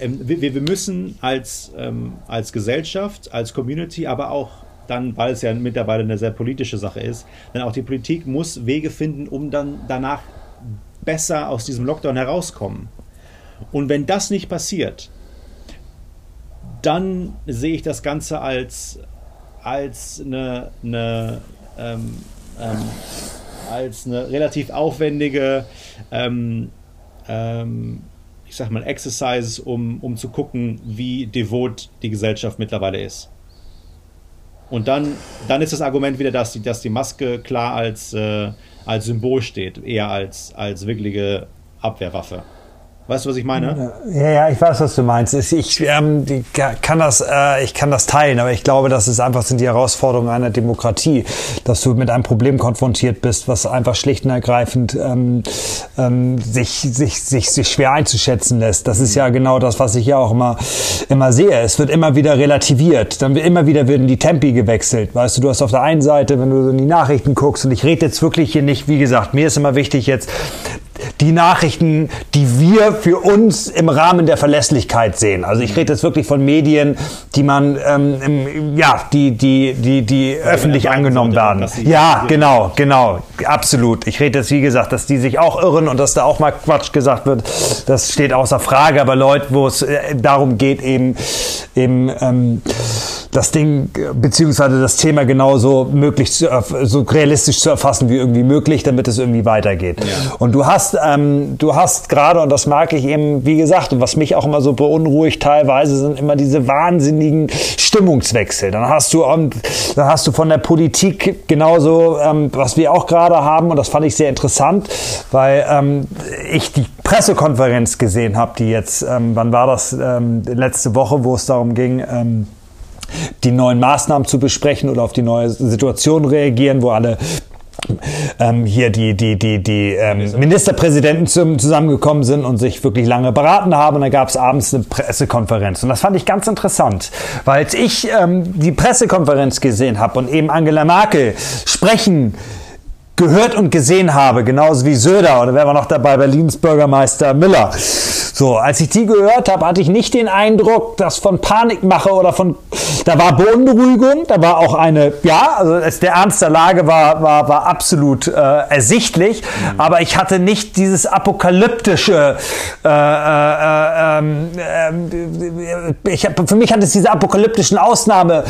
ähm, wir, wir, müssen als, ähm, als Gesellschaft, als Community, aber auch dann, weil es ja mittlerweile eine sehr politische Sache ist, dann auch die Politik muss Wege finden, um dann danach besser aus diesem Lockdown herauskommen. Und wenn das nicht passiert, dann sehe ich das Ganze als, als eine, eine ähm, ähm, als eine relativ aufwendige, ähm, ähm, ich sag mal, Exercise, um, um zu gucken, wie devot die Gesellschaft mittlerweile ist. Und dann, dann ist das Argument wieder, dass die, dass die Maske klar als, äh, als Symbol steht, eher als, als wirkliche Abwehrwaffe. Weißt du, was ich meine? Ja, ja, ich weiß, was du meinst. Ich ähm, kann das, äh, ich kann das teilen, aber ich glaube, das ist einfach sind die Herausforderungen einer Demokratie, dass du mit einem Problem konfrontiert bist, was einfach schlicht und ergreifend ähm, ähm, sich, sich, sich, sich schwer einzuschätzen lässt. Das ist ja genau das, was ich ja auch immer, immer sehe. Es wird immer wieder relativiert. Dann wird immer wieder werden die Tempi gewechselt. Weißt du, du hast auf der einen Seite, wenn du in die Nachrichten guckst, und ich rede jetzt wirklich hier nicht, wie gesagt, mir ist immer wichtig jetzt die Nachrichten, die wir für uns im Rahmen der Verlässlichkeit sehen. Also ich rede jetzt wirklich von Medien, die man, ähm, im, ja, die, die, die, die öffentlich angenommen werden. Ja, genau, genau, absolut. Ich rede jetzt, wie gesagt, dass die sich auch irren und dass da auch mal Quatsch gesagt wird, das steht außer Frage. Aber Leute, wo es äh, darum geht, eben, eben ähm, das Ding beziehungsweise das Thema genauso möglich zu, so realistisch zu erfassen wie irgendwie möglich, damit es irgendwie weitergeht. Ja. Und du hast, ähm, du hast gerade und das mag ich eben, wie gesagt, und was mich auch immer so beunruhigt teilweise sind immer diese wahnsinnigen Stimmungswechsel. Dann hast du, ähm, dann hast du von der Politik genauso, ähm, was wir auch gerade haben und das fand ich sehr interessant, weil ähm, ich die Pressekonferenz gesehen habe, die jetzt, ähm, wann war das ähm, letzte Woche, wo es darum ging. Die neuen Maßnahmen zu besprechen oder auf die neue Situation reagieren, wo alle ähm, hier die, die, die, die ähm, Ministerpräsidenten zum, zusammengekommen sind und sich wirklich lange beraten haben. Und dann gab es abends eine Pressekonferenz. Und das fand ich ganz interessant, weil als ich ähm, die Pressekonferenz gesehen habe und eben Angela Merkel sprechen gehört und gesehen habe, genauso wie Söder oder wer war noch dabei, Berlins Bürgermeister Miller. So, als ich die gehört habe, hatte ich nicht den Eindruck, dass von Panikmache oder von, da war Bodenberuhigung, da war auch eine, ja, also der Ernst der Lage war, war, war absolut äh, ersichtlich, mhm. aber ich hatte nicht dieses apokalyptische, äh, äh, ähm, äh, ich hab, für mich hat es diese apokalyptischen Ausnahme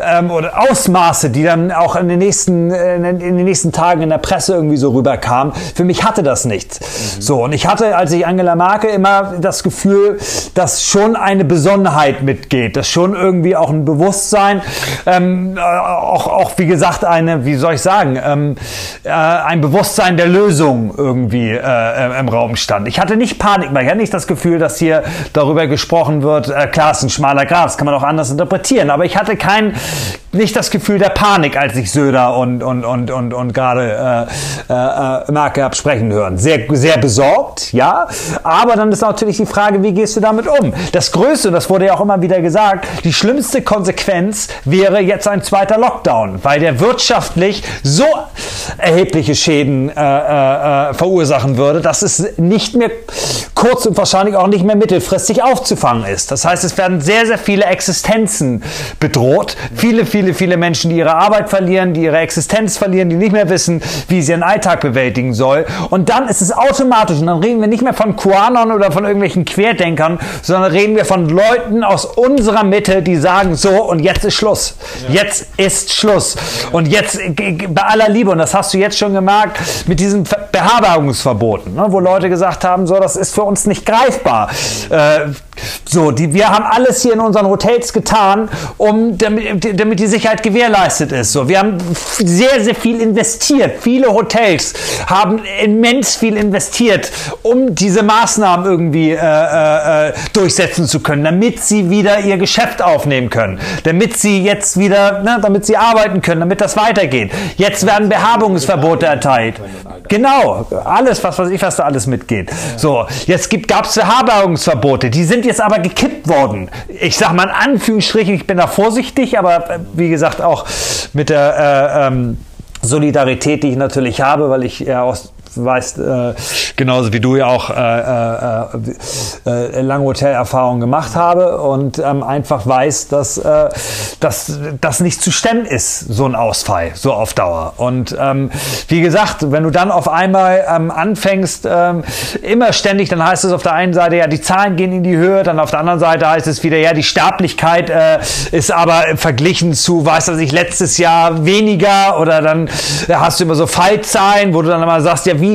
ähm, oder Ausmaße, die dann auch in den nächsten, in den nächsten letzten Tagen in der Presse irgendwie so rüberkam. Für mich hatte das nichts. Mhm. So, und ich hatte, als ich Angela Merkel immer das Gefühl, dass schon eine Besonnenheit mitgeht, dass schon irgendwie auch ein Bewusstsein, ähm, äh, auch, auch wie gesagt, eine, wie soll ich sagen, ähm, äh, ein Bewusstsein der Lösung irgendwie äh, im Raum stand. Ich hatte nicht Panik mehr, ich hatte nicht das Gefühl, dass hier darüber gesprochen wird, äh, klar, ist ein schmaler Grad, das kann man auch anders interpretieren, aber ich hatte kein, nicht das Gefühl der Panik, als ich Söder und, und, und, und, und gerade äh, äh, Merkel habe sprechen hören. Sehr, sehr besorgt, ja, aber dann ist natürlich die Frage, wie gehst du damit um? Das Größte, das wurde ja auch immer wieder gesagt, die schlimmste Konsequenz wäre jetzt ein zweiter Lockdown, weil der wirtschaftlich so erhebliche Schäden äh, äh, verursachen würde, dass es nicht mehr kurz- und wahrscheinlich auch nicht mehr mittelfristig aufzufangen ist. Das heißt, es werden sehr, sehr viele Existenzen bedroht. Viele, viele, viele Menschen, die ihre Arbeit verlieren, die ihre Existenz verlieren, die nicht mehr wissen, wie sie ihren Alltag bewältigen soll. Und dann ist es automatisch, und dann reden wir nicht mehr von Quanon oder von irgendwelchen Querdenkern, sondern reden wir von Leuten aus unserer Mitte, die sagen so, und jetzt ist Schluss. Ja. Jetzt ist Schluss. Und jetzt, bei aller Liebe, und das hast du jetzt schon gemerkt, mit diesen Beherbergungsverboten, ne, wo Leute gesagt haben, so, das ist für uns nicht greifbar. Äh, so, die, wir haben alles hier in unseren Hotels getan, um damit, damit die Sicherheit gewährleistet ist. So, wir haben sehr, sehr viel investiert. Viele Hotels haben immens viel investiert, um diese Maßnahmen irgendwie äh, äh, äh, durchsetzen zu können, damit sie wieder ihr Geschäft aufnehmen können, damit sie jetzt wieder, ne, damit sie arbeiten können, damit das weitergeht. Jetzt werden Behabungsverbote erteilt. Genau, alles, was weiß ich, was da alles mitgeht. So, jetzt gab es Behabungsverbote. Die sind jetzt aber gekippt worden. Ich sage mal in Anführungsstrichen, ich bin da vorsichtig, aber äh, wie gesagt auch mit der äh, ähm, Solidarität, die ich natürlich habe, weil ich ja aus weißt, äh, genauso wie du ja auch äh, äh, äh, lange Hotelerfahrung gemacht habe und ähm, einfach weiß, dass äh, das nicht zu stemmen ist, so ein Ausfall, so auf Dauer. Und ähm, wie gesagt, wenn du dann auf einmal ähm, anfängst, ähm, immer ständig, dann heißt es auf der einen Seite, ja, die Zahlen gehen in die Höhe, dann auf der anderen Seite heißt es wieder, ja, die Sterblichkeit äh, ist aber verglichen zu, weiß ich, letztes Jahr weniger oder dann hast du immer so Fallzahlen, wo du dann immer sagst, ja, wie,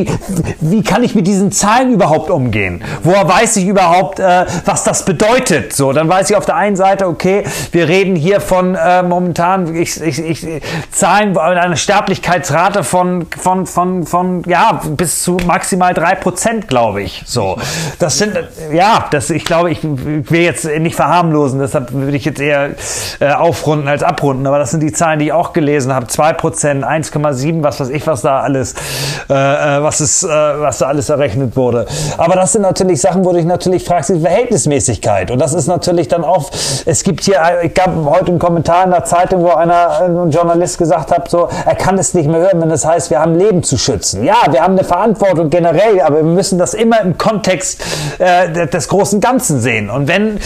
wie kann ich mit diesen Zahlen überhaupt umgehen? Woher weiß ich überhaupt, äh, was das bedeutet? So, dann weiß ich auf der einen Seite, okay, wir reden hier von äh, momentan ich, ich, ich, Zahlen, eine Sterblichkeitsrate von, von, von, von, ja, bis zu maximal drei Prozent, glaube ich. So, das sind, ja, das, ich glaube, ich will jetzt nicht verharmlosen, deshalb würde ich jetzt eher äh, aufrunden als abrunden, aber das sind die Zahlen, die ich auch gelesen habe. Zwei Prozent, 1,7, was weiß ich, was da alles, äh, äh was, ist, äh, was da alles errechnet wurde. Aber das sind natürlich Sachen, wo du dich natürlich fragst, die Verhältnismäßigkeit. Und das ist natürlich dann auch, es gibt hier, ich gab heute einen Kommentar in der Zeitung, wo einer, ein Journalist gesagt hat, so, er kann es nicht mehr hören, wenn es heißt, wir haben Leben zu schützen. Ja, wir haben eine Verantwortung generell, aber wir müssen das immer im Kontext äh, des großen Ganzen sehen. Und wenn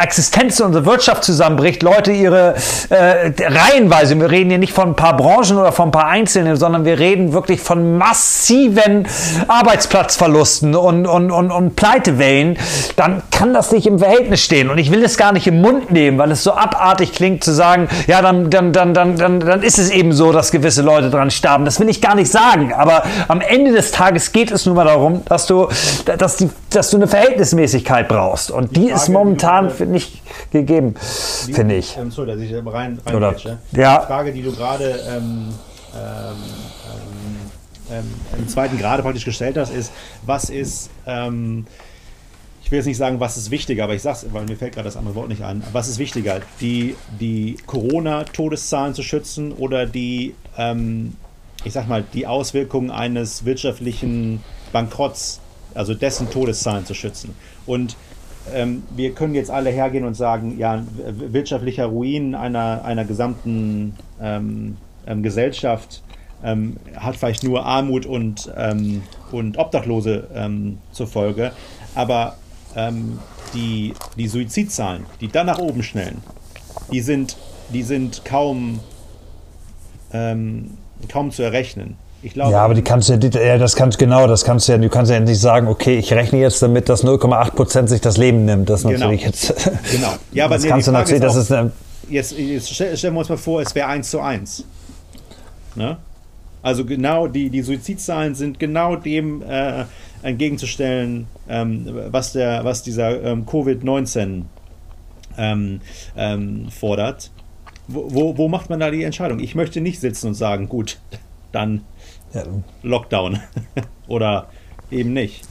Existenz unserer Wirtschaft zusammenbricht, Leute ihre äh, reihenweise, wir reden hier nicht von ein paar Branchen oder von ein paar Einzelnen, sondern wir reden wirklich von massiven Arbeitsplatzverlusten und, und, und, und Pleitewellen, dann kann das nicht im Verhältnis stehen. Und ich will es gar nicht im Mund nehmen, weil es so abartig klingt zu sagen, ja, dann, dann, dann, dann, dann, dann ist es eben so, dass gewisse Leute dran sterben. Das will ich gar nicht sagen. Aber am Ende des Tages geht es nun mal darum, dass du, dass die, dass du eine Verhältnismäßigkeit brauchst. Und die, die Frage, ist momentan die, nicht gegeben, finde ich. Ähm, sorry, dass ich rein, rein Oder, ja. Die Frage, die du gerade ähm, ähm, im zweiten Grade praktisch gestellt hast, ist, was ist, ähm, ich will jetzt nicht sagen, was ist wichtiger, aber ich sage es, weil mir fällt gerade das andere Wort nicht ein. Was ist wichtiger, die, die Corona-Todeszahlen zu schützen oder die, ähm, ich sag mal, die Auswirkungen eines wirtschaftlichen Bankrotts, also dessen Todeszahlen zu schützen? Und ähm, wir können jetzt alle hergehen und sagen, ja, wirtschaftlicher Ruin einer, einer gesamten ähm, ähm, Gesellschaft ähm, hat vielleicht nur Armut und, ähm, und Obdachlose ähm, zur Folge. Aber ähm, die, die Suizidzahlen, die dann nach oben schnellen, die sind, die sind kaum, ähm, kaum zu errechnen. Ich glaube, ja, aber die kannst du ja, das kannst genau, das kannst du ja, du kannst ja nicht sagen, okay, ich rechne jetzt damit, dass 0,8 Prozent sich das Leben nimmt. Das genau. natürlich jetzt. Genau. Ja, aber das nee, kannst du natürlich, das ist eine, jetzt, jetzt stellen wir uns mal vor, es wäre 1 zu 1. Ne? Also genau, die, die Suizidzahlen sind genau dem äh, entgegenzustellen, ähm, was, der, was dieser ähm, Covid-19 ähm, ähm, fordert. Wo, wo, wo, macht man da die Entscheidung? Ich möchte nicht sitzen und sagen, gut, dann. Lockdown oder eben nicht.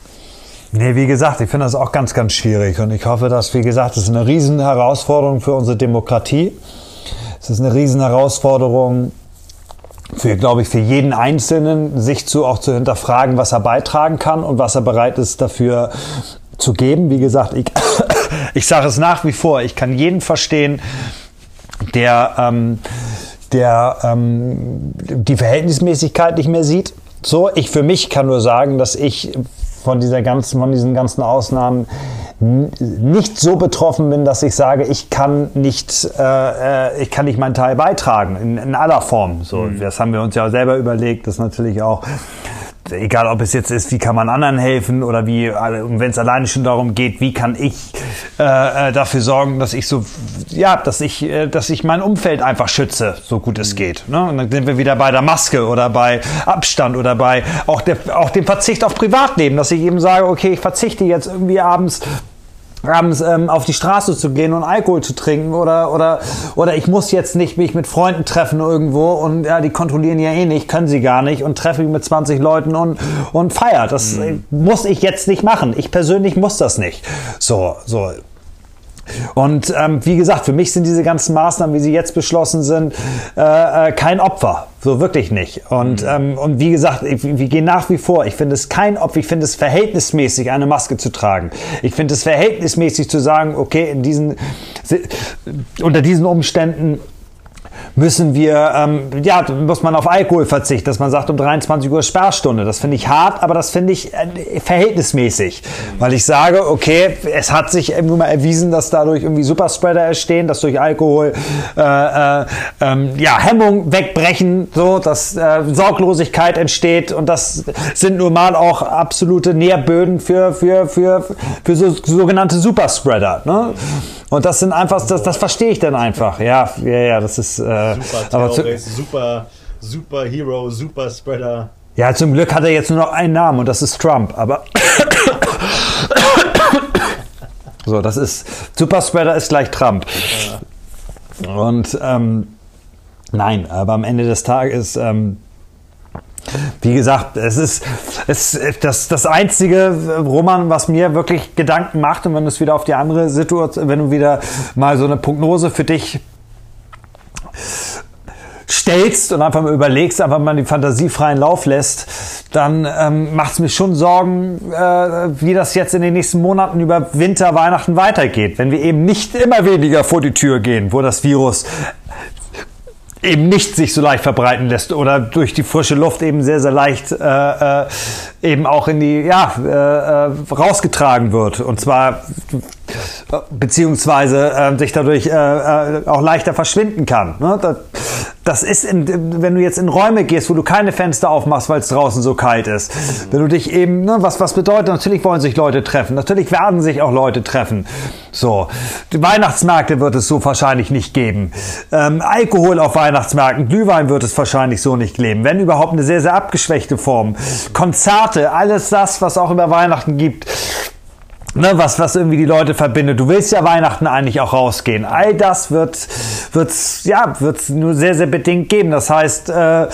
Nee, wie gesagt, ich finde das auch ganz, ganz schwierig. Und ich hoffe, dass, wie gesagt, es ist eine riesen Herausforderung für unsere Demokratie. Es ist eine riesen Herausforderung für, glaube ich, für jeden Einzelnen, sich zu, auch zu hinterfragen, was er beitragen kann und was er bereit ist dafür zu geben. Wie gesagt, ich, ich sage es nach wie vor, ich kann jeden verstehen, der, ähm, der ähm, die Verhältnismäßigkeit nicht mehr sieht. So, ich für mich kann nur sagen, dass ich von dieser ganzen, von diesen ganzen Ausnahmen nicht so betroffen bin, dass ich sage, ich kann nicht, äh, äh, ich kann nicht meinen Teil beitragen in, in aller Form. So, mhm. das haben wir uns ja selber überlegt, das natürlich auch egal ob es jetzt ist, wie kann man anderen helfen oder wie, wenn es alleine schon darum geht, wie kann ich äh, äh, dafür sorgen, dass ich so, ja, dass ich, äh, dass ich mein Umfeld einfach schütze, so gut es mhm. geht. Ne? Und dann sind wir wieder bei der Maske oder bei Abstand oder bei auch, der, auch dem Verzicht auf Privatleben, dass ich eben sage, okay, ich verzichte jetzt irgendwie abends abends ähm, auf die Straße zu gehen und Alkohol zu trinken oder oder oder ich muss jetzt nicht mich mit Freunden treffen irgendwo und ja die kontrollieren ja eh nicht können sie gar nicht und treffe mich mit 20 Leuten und und feiert das mhm. muss ich jetzt nicht machen. Ich persönlich muss das nicht. So so und ähm, wie gesagt, für mich sind diese ganzen Maßnahmen, wie sie jetzt beschlossen sind, äh, äh, kein Opfer. So wirklich nicht. Und, mhm. ähm, und wie gesagt, ich, wir gehen nach wie vor. Ich finde es kein Opfer. Ich finde es verhältnismäßig, eine Maske zu tragen. Ich finde es verhältnismäßig zu sagen, okay, in diesen, unter diesen Umständen müssen wir, ähm, ja, muss man auf Alkohol verzichten, dass man sagt, um 23 Uhr Sperrstunde. Das finde ich hart, aber das finde ich äh, verhältnismäßig, weil ich sage, okay, es hat sich nur mal erwiesen, dass dadurch irgendwie Superspreader entstehen, dass durch Alkohol äh, äh, ähm, ja, Hemmung wegbrechen, so, dass äh, Sorglosigkeit entsteht und das sind nun mal auch absolute Nährböden für, für, für, für so, sogenannte Superspreader. Ne? Und das sind einfach, das, das verstehe ich dann einfach. Ja, ja, ja, das ist. Äh, super Terrorist, super, super Hero, super Spreader. Ja, zum Glück hat er jetzt nur noch einen Namen und das ist Trump. Aber. so, das ist. Super Spreader ist gleich Trump. Und ähm, nein, aber am Ende des Tages. Ähm, wie gesagt, es ist, es, das, das einzige, Roman, was mir wirklich Gedanken macht, und wenn du es wieder auf die andere Situation, wenn du wieder mal so eine Prognose für dich stellst und einfach mal überlegst, einfach mal die Fantasie freien Lauf lässt, dann ähm, macht es mir schon Sorgen, äh, wie das jetzt in den nächsten Monaten über Winter, Weihnachten weitergeht. Wenn wir eben nicht immer weniger vor die Tür gehen, wo das Virus eben nicht sich so leicht verbreiten lässt oder durch die frische Luft eben sehr, sehr leicht äh, äh, eben auch in die, ja, äh, äh rausgetragen wird. Und zwar beziehungsweise äh, sich dadurch äh, äh, auch leichter verschwinden kann. Ne? Das, das ist, in, wenn du jetzt in Räume gehst, wo du keine Fenster aufmachst, weil es draußen so kalt ist. Wenn du dich eben, ne, was, was bedeutet, natürlich wollen sich Leute treffen, natürlich werden sich auch Leute treffen. So, die Weihnachtsmärkte wird es so wahrscheinlich nicht geben. Ähm, Alkohol auf Weihnachtsmärkten, Glühwein wird es wahrscheinlich so nicht geben. Wenn überhaupt eine sehr, sehr abgeschwächte Form. Konzerte, alles das, was auch über Weihnachten gibt ne, was, was irgendwie die Leute verbindet. Du willst ja Weihnachten eigentlich auch rausgehen. All das wird, wird's, ja, wird's nur sehr, sehr bedingt geben. Das heißt, äh,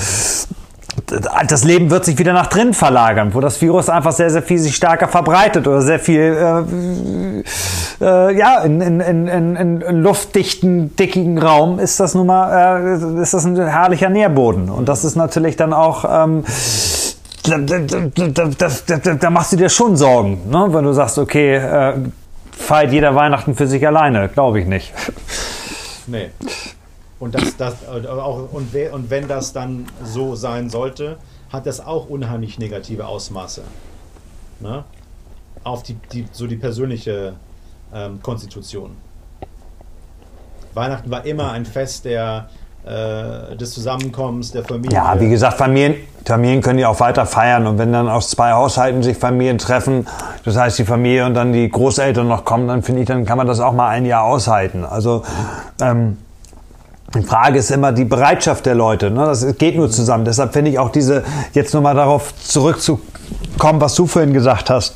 das Leben wird sich wieder nach drin verlagern, wo das Virus einfach sehr, sehr viel sich stärker verbreitet oder sehr viel, äh, äh, ja, in, in, in, in, in luftdichten, dickigen Raum ist das nun mal, äh, ist das ein herrlicher Nährboden. Und das ist natürlich dann auch, ähm, da, da, da, da, machst du dir schon Sorgen, ne? wenn du sagst, okay, äh, feiert jeder Weihnachten für sich alleine. Glaube ich nicht. Nee. Und, das, das, auch, und, und wenn das dann so sein sollte, hat das auch unheimlich negative Ausmaße. Ne? Auf die, die, so die persönliche ähm, Konstitution. Weihnachten war immer ein Fest der, äh, des Zusammenkommens der Familie. Ja, wie gesagt, Familien, Familien können ja auch weiter feiern und wenn dann aus zwei Haushalten sich Familien treffen, das heißt die Familie und dann die Großeltern noch kommen, dann finde ich, dann kann man das auch mal ein Jahr aushalten. Also ähm, Die Frage ist immer die Bereitschaft der Leute. Ne? Das geht nur zusammen. Deshalb finde ich auch diese, jetzt nochmal darauf zurückzukommen, was du vorhin gesagt hast,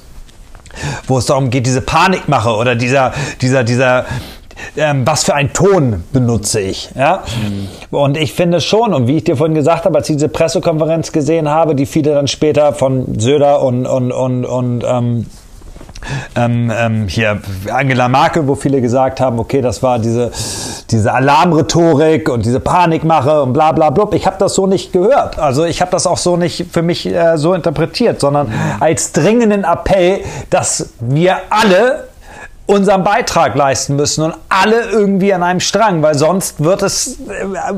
wo es darum geht, diese Panikmache oder dieser, dieser, dieser, ähm, was für einen Ton benutze ich. Ja? Mhm. Und ich finde schon, und wie ich dir vorhin gesagt habe, als ich diese Pressekonferenz gesehen habe, die viele dann später von Söder und, und, und, und ähm, ähm, ähm, hier Angela Merkel, wo viele gesagt haben, okay, das war diese, diese Alarmrhetorik und diese Panikmache und bla bla bla. Ich habe das so nicht gehört. Also ich habe das auch so nicht für mich äh, so interpretiert, sondern als dringenden Appell, dass wir alle unseren Beitrag leisten müssen und alle irgendwie an einem Strang, weil sonst wird es, äh,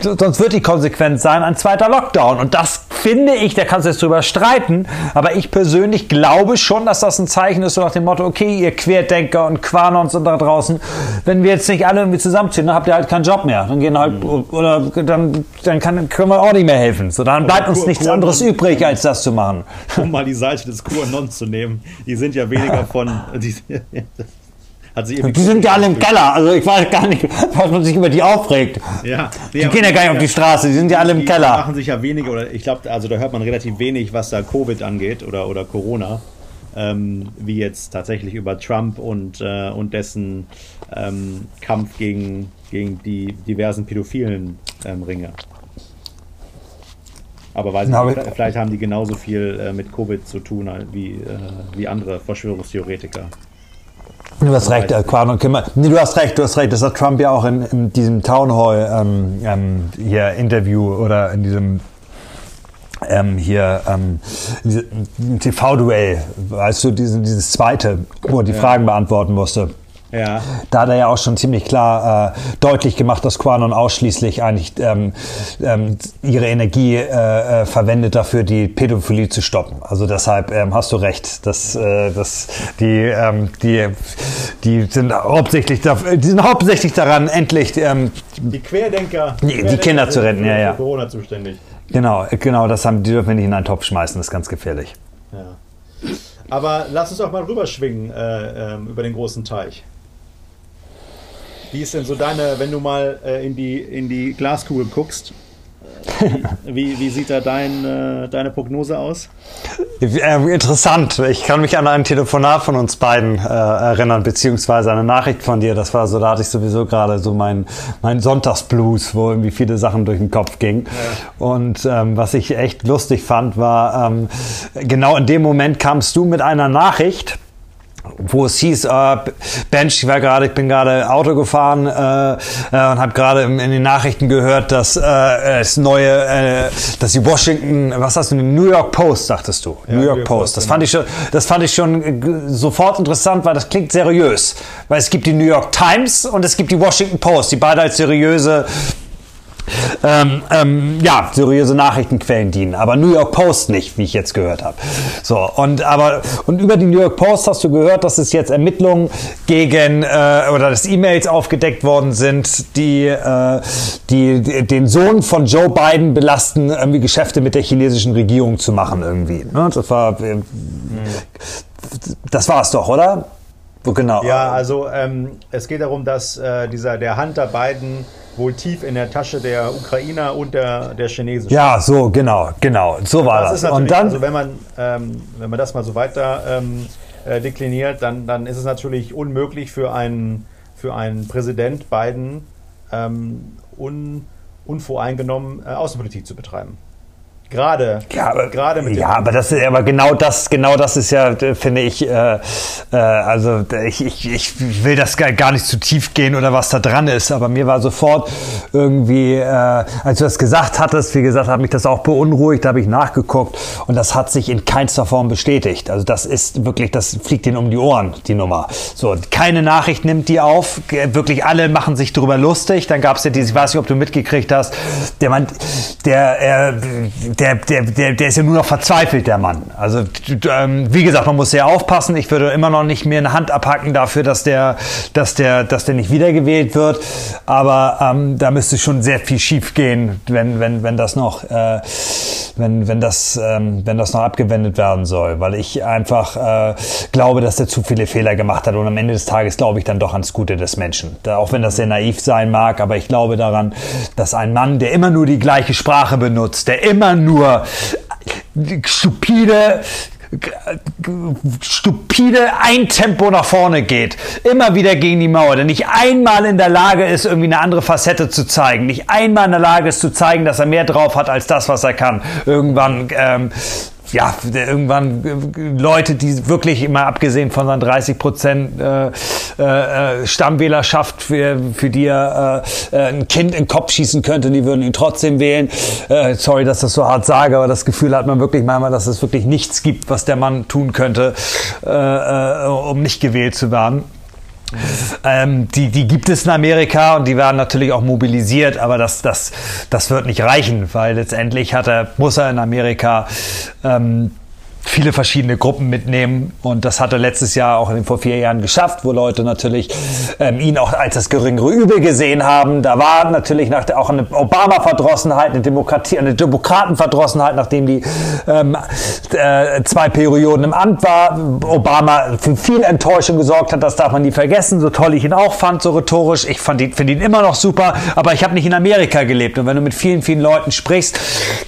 sonst wird die Konsequenz sein, ein zweiter Lockdown. Und das finde ich, da kannst du jetzt drüber streiten, aber ich persönlich glaube schon, dass das ein Zeichen ist, so nach dem Motto, okay, ihr Querdenker und Quanons und da draußen, wenn wir jetzt nicht alle irgendwie zusammenziehen, dann habt ihr halt keinen Job mehr. Dann gehen halt, oder dann, dann kann, können wir auch nicht mehr helfen. So, dann bleibt uns nichts anderes übrig, als das zu machen. Um mal die Seite des QAnon zu nehmen. Die sind ja weniger von, die, die sind ja alle im Keller. Also ich weiß gar nicht, was man sich über die aufregt. Ja, nee, die gehen ja gar nicht auf die Straße, die sind ja alle im die Keller. Die machen sich ja weniger, oder ich glaube, also da hört man relativ wenig, was da Covid angeht oder, oder Corona. Ähm, wie jetzt tatsächlich über Trump und, äh, und dessen ähm, Kampf gegen, gegen die diversen pädophilen ähm, Ringe. Aber weiß nicht, vielleicht haben die genauso viel äh, mit Covid zu tun wie, äh, wie andere Verschwörungstheoretiker. Du hast recht, äh, Quan und Kimmer. Nee, du hast recht, du hast recht. Das hat Trump ja auch in, in diesem Town Hall ähm, ähm, hier Interview oder in diesem ähm, hier ähm, TV-Duell, weißt du, dieses, dieses zweite, wo er die ja. Fragen beantworten musste. Ja. Da hat er ja auch schon ziemlich klar äh, deutlich gemacht, dass Quanon ausschließlich eigentlich ähm, ähm, ihre Energie äh, äh, verwendet dafür, die Pädophilie zu stoppen. Also deshalb ähm, hast du recht, dass, äh, dass die, ähm, die, die sind hauptsächlich, die sind hauptsächlich daran, endlich ähm, die Querdenker, die, Querdenker die Kinder zu retten. Ja, ja. Corona zuständig. Genau, genau, das haben die dürfen wir nicht in einen Topf schmeißen, das ist ganz gefährlich. Ja. Aber lass uns auch mal rüberschwingen äh, ähm, über den großen Teich. Wie ist denn so deine, wenn du mal äh, in, die, in die Glaskugel guckst, wie, wie, sieht da dein, äh, deine Prognose aus? Äh, interessant. Ich kann mich an ein Telefonat von uns beiden äh, erinnern, beziehungsweise eine Nachricht von dir. Das war so, da hatte ich sowieso gerade so mein, mein Sonntagsblues, wo irgendwie viele Sachen durch den Kopf gingen. Ja. Und ähm, was ich echt lustig fand, war, ähm, genau in dem Moment kamst du mit einer Nachricht, wo es hieß, äh, Bench, ich war gerade, ich bin gerade Auto gefahren äh, äh, und habe gerade in den Nachrichten gehört, dass äh, das neue, äh, dass die Washington, was hast du, die New York Post, sagtest du, ja, New York, New York Post. Post. Das fand ich schon, das fand ich schon äh, sofort interessant, weil das klingt seriös, weil es gibt die New York Times und es gibt die Washington Post, die beide als seriöse ähm, ähm, ja, seriöse Nachrichtenquellen dienen, aber New York Post nicht, wie ich jetzt gehört habe. So, und aber und über die New York Post hast du gehört, dass es jetzt Ermittlungen gegen äh, oder dass E-Mails aufgedeckt worden sind, die, äh, die, die, den Sohn von Joe Biden belasten, irgendwie Geschäfte mit der chinesischen Regierung zu machen irgendwie. Ne? Das war äh, das war es doch, oder? Genau. Ja, also ähm, es geht darum, dass äh, dieser der Hunter Biden wohl tief in der Tasche der Ukrainer und der, der Chinesen. Ja, so, genau, genau. So war das. das. Und dann, also wenn man, ähm, wenn man das mal so weiter ähm, äh, dekliniert, dann, dann ist es natürlich unmöglich für einen, für einen Präsident Biden ähm, un, unvoreingenommen äh, Außenpolitik zu betreiben. Gerade, ja, aber, gerade mit. Ja, aber das ist aber genau das, genau das ist ja, finde ich, äh, äh, also ich, ich, ich will das gar nicht zu tief gehen oder was da dran ist, aber mir war sofort irgendwie, äh, als du das gesagt hattest, wie gesagt, hat mich das auch beunruhigt, da habe ich nachgeguckt und das hat sich in keinster Form bestätigt. Also das ist wirklich, das fliegt ihnen um die Ohren, die Nummer. So, keine Nachricht nimmt die auf, wirklich alle machen sich darüber lustig. Dann gab es ja diese, ich weiß nicht, ob du mitgekriegt hast, der, man, der, äh, der, der, der, der ist ja nur noch verzweifelt, der Mann. Also, ähm, wie gesagt, man muss sehr aufpassen. Ich würde immer noch nicht mehr eine Hand abhacken dafür, dass der, dass der, dass der nicht wiedergewählt wird. Aber ähm, da müsste schon sehr viel schief gehen, wenn, wenn, wenn das noch, äh, wenn, wenn das, ähm, wenn das noch abgewendet werden soll. Weil ich einfach äh, glaube, dass der zu viele Fehler gemacht hat. Und am Ende des Tages glaube ich dann doch ans Gute des Menschen. Da, auch wenn das sehr naiv sein mag, aber ich glaube daran, dass ein Mann, der immer nur die gleiche Sprache benutzt, der immer nur stupide stupide ein Tempo nach vorne geht, immer wieder gegen die Mauer, der nicht einmal in der Lage ist, irgendwie eine andere Facette zu zeigen, nicht einmal in der Lage ist zu zeigen, dass er mehr drauf hat als das, was er kann. Irgendwann ähm, ja, irgendwann äh, Leute, die wirklich immer abgesehen von seinen 30 Prozent äh, äh, Stammwählerschaft, für, für die er äh, äh, ein Kind in den Kopf schießen könnte, die würden ihn trotzdem wählen. Äh, sorry, dass das so hart sage, aber das Gefühl hat man wirklich manchmal, dass es wirklich nichts gibt, was der Mann tun könnte, äh, äh, um nicht gewählt zu werden. Ähm, die, die gibt es in Amerika und die werden natürlich auch mobilisiert, aber das, das, das wird nicht reichen, weil letztendlich hat er, muss er in Amerika ähm, viele verschiedene Gruppen mitnehmen. Und das hat er letztes Jahr auch vor vier Jahren geschafft, wo Leute natürlich ähm, ihn auch als das geringere Übel gesehen haben. Da war natürlich nach der, auch eine Obama-Verdrossenheit, eine Demokratie, eine Demokraten-Verdrossenheit, nachdem die ähm, äh, zwei Perioden im Amt war. Obama für viel Enttäuschung gesorgt hat, das darf man nie vergessen. So toll ich ihn auch fand, so rhetorisch. Ich fand ihn, finde ihn immer noch super, aber ich habe nicht in Amerika gelebt. Und wenn du mit vielen, vielen Leuten sprichst,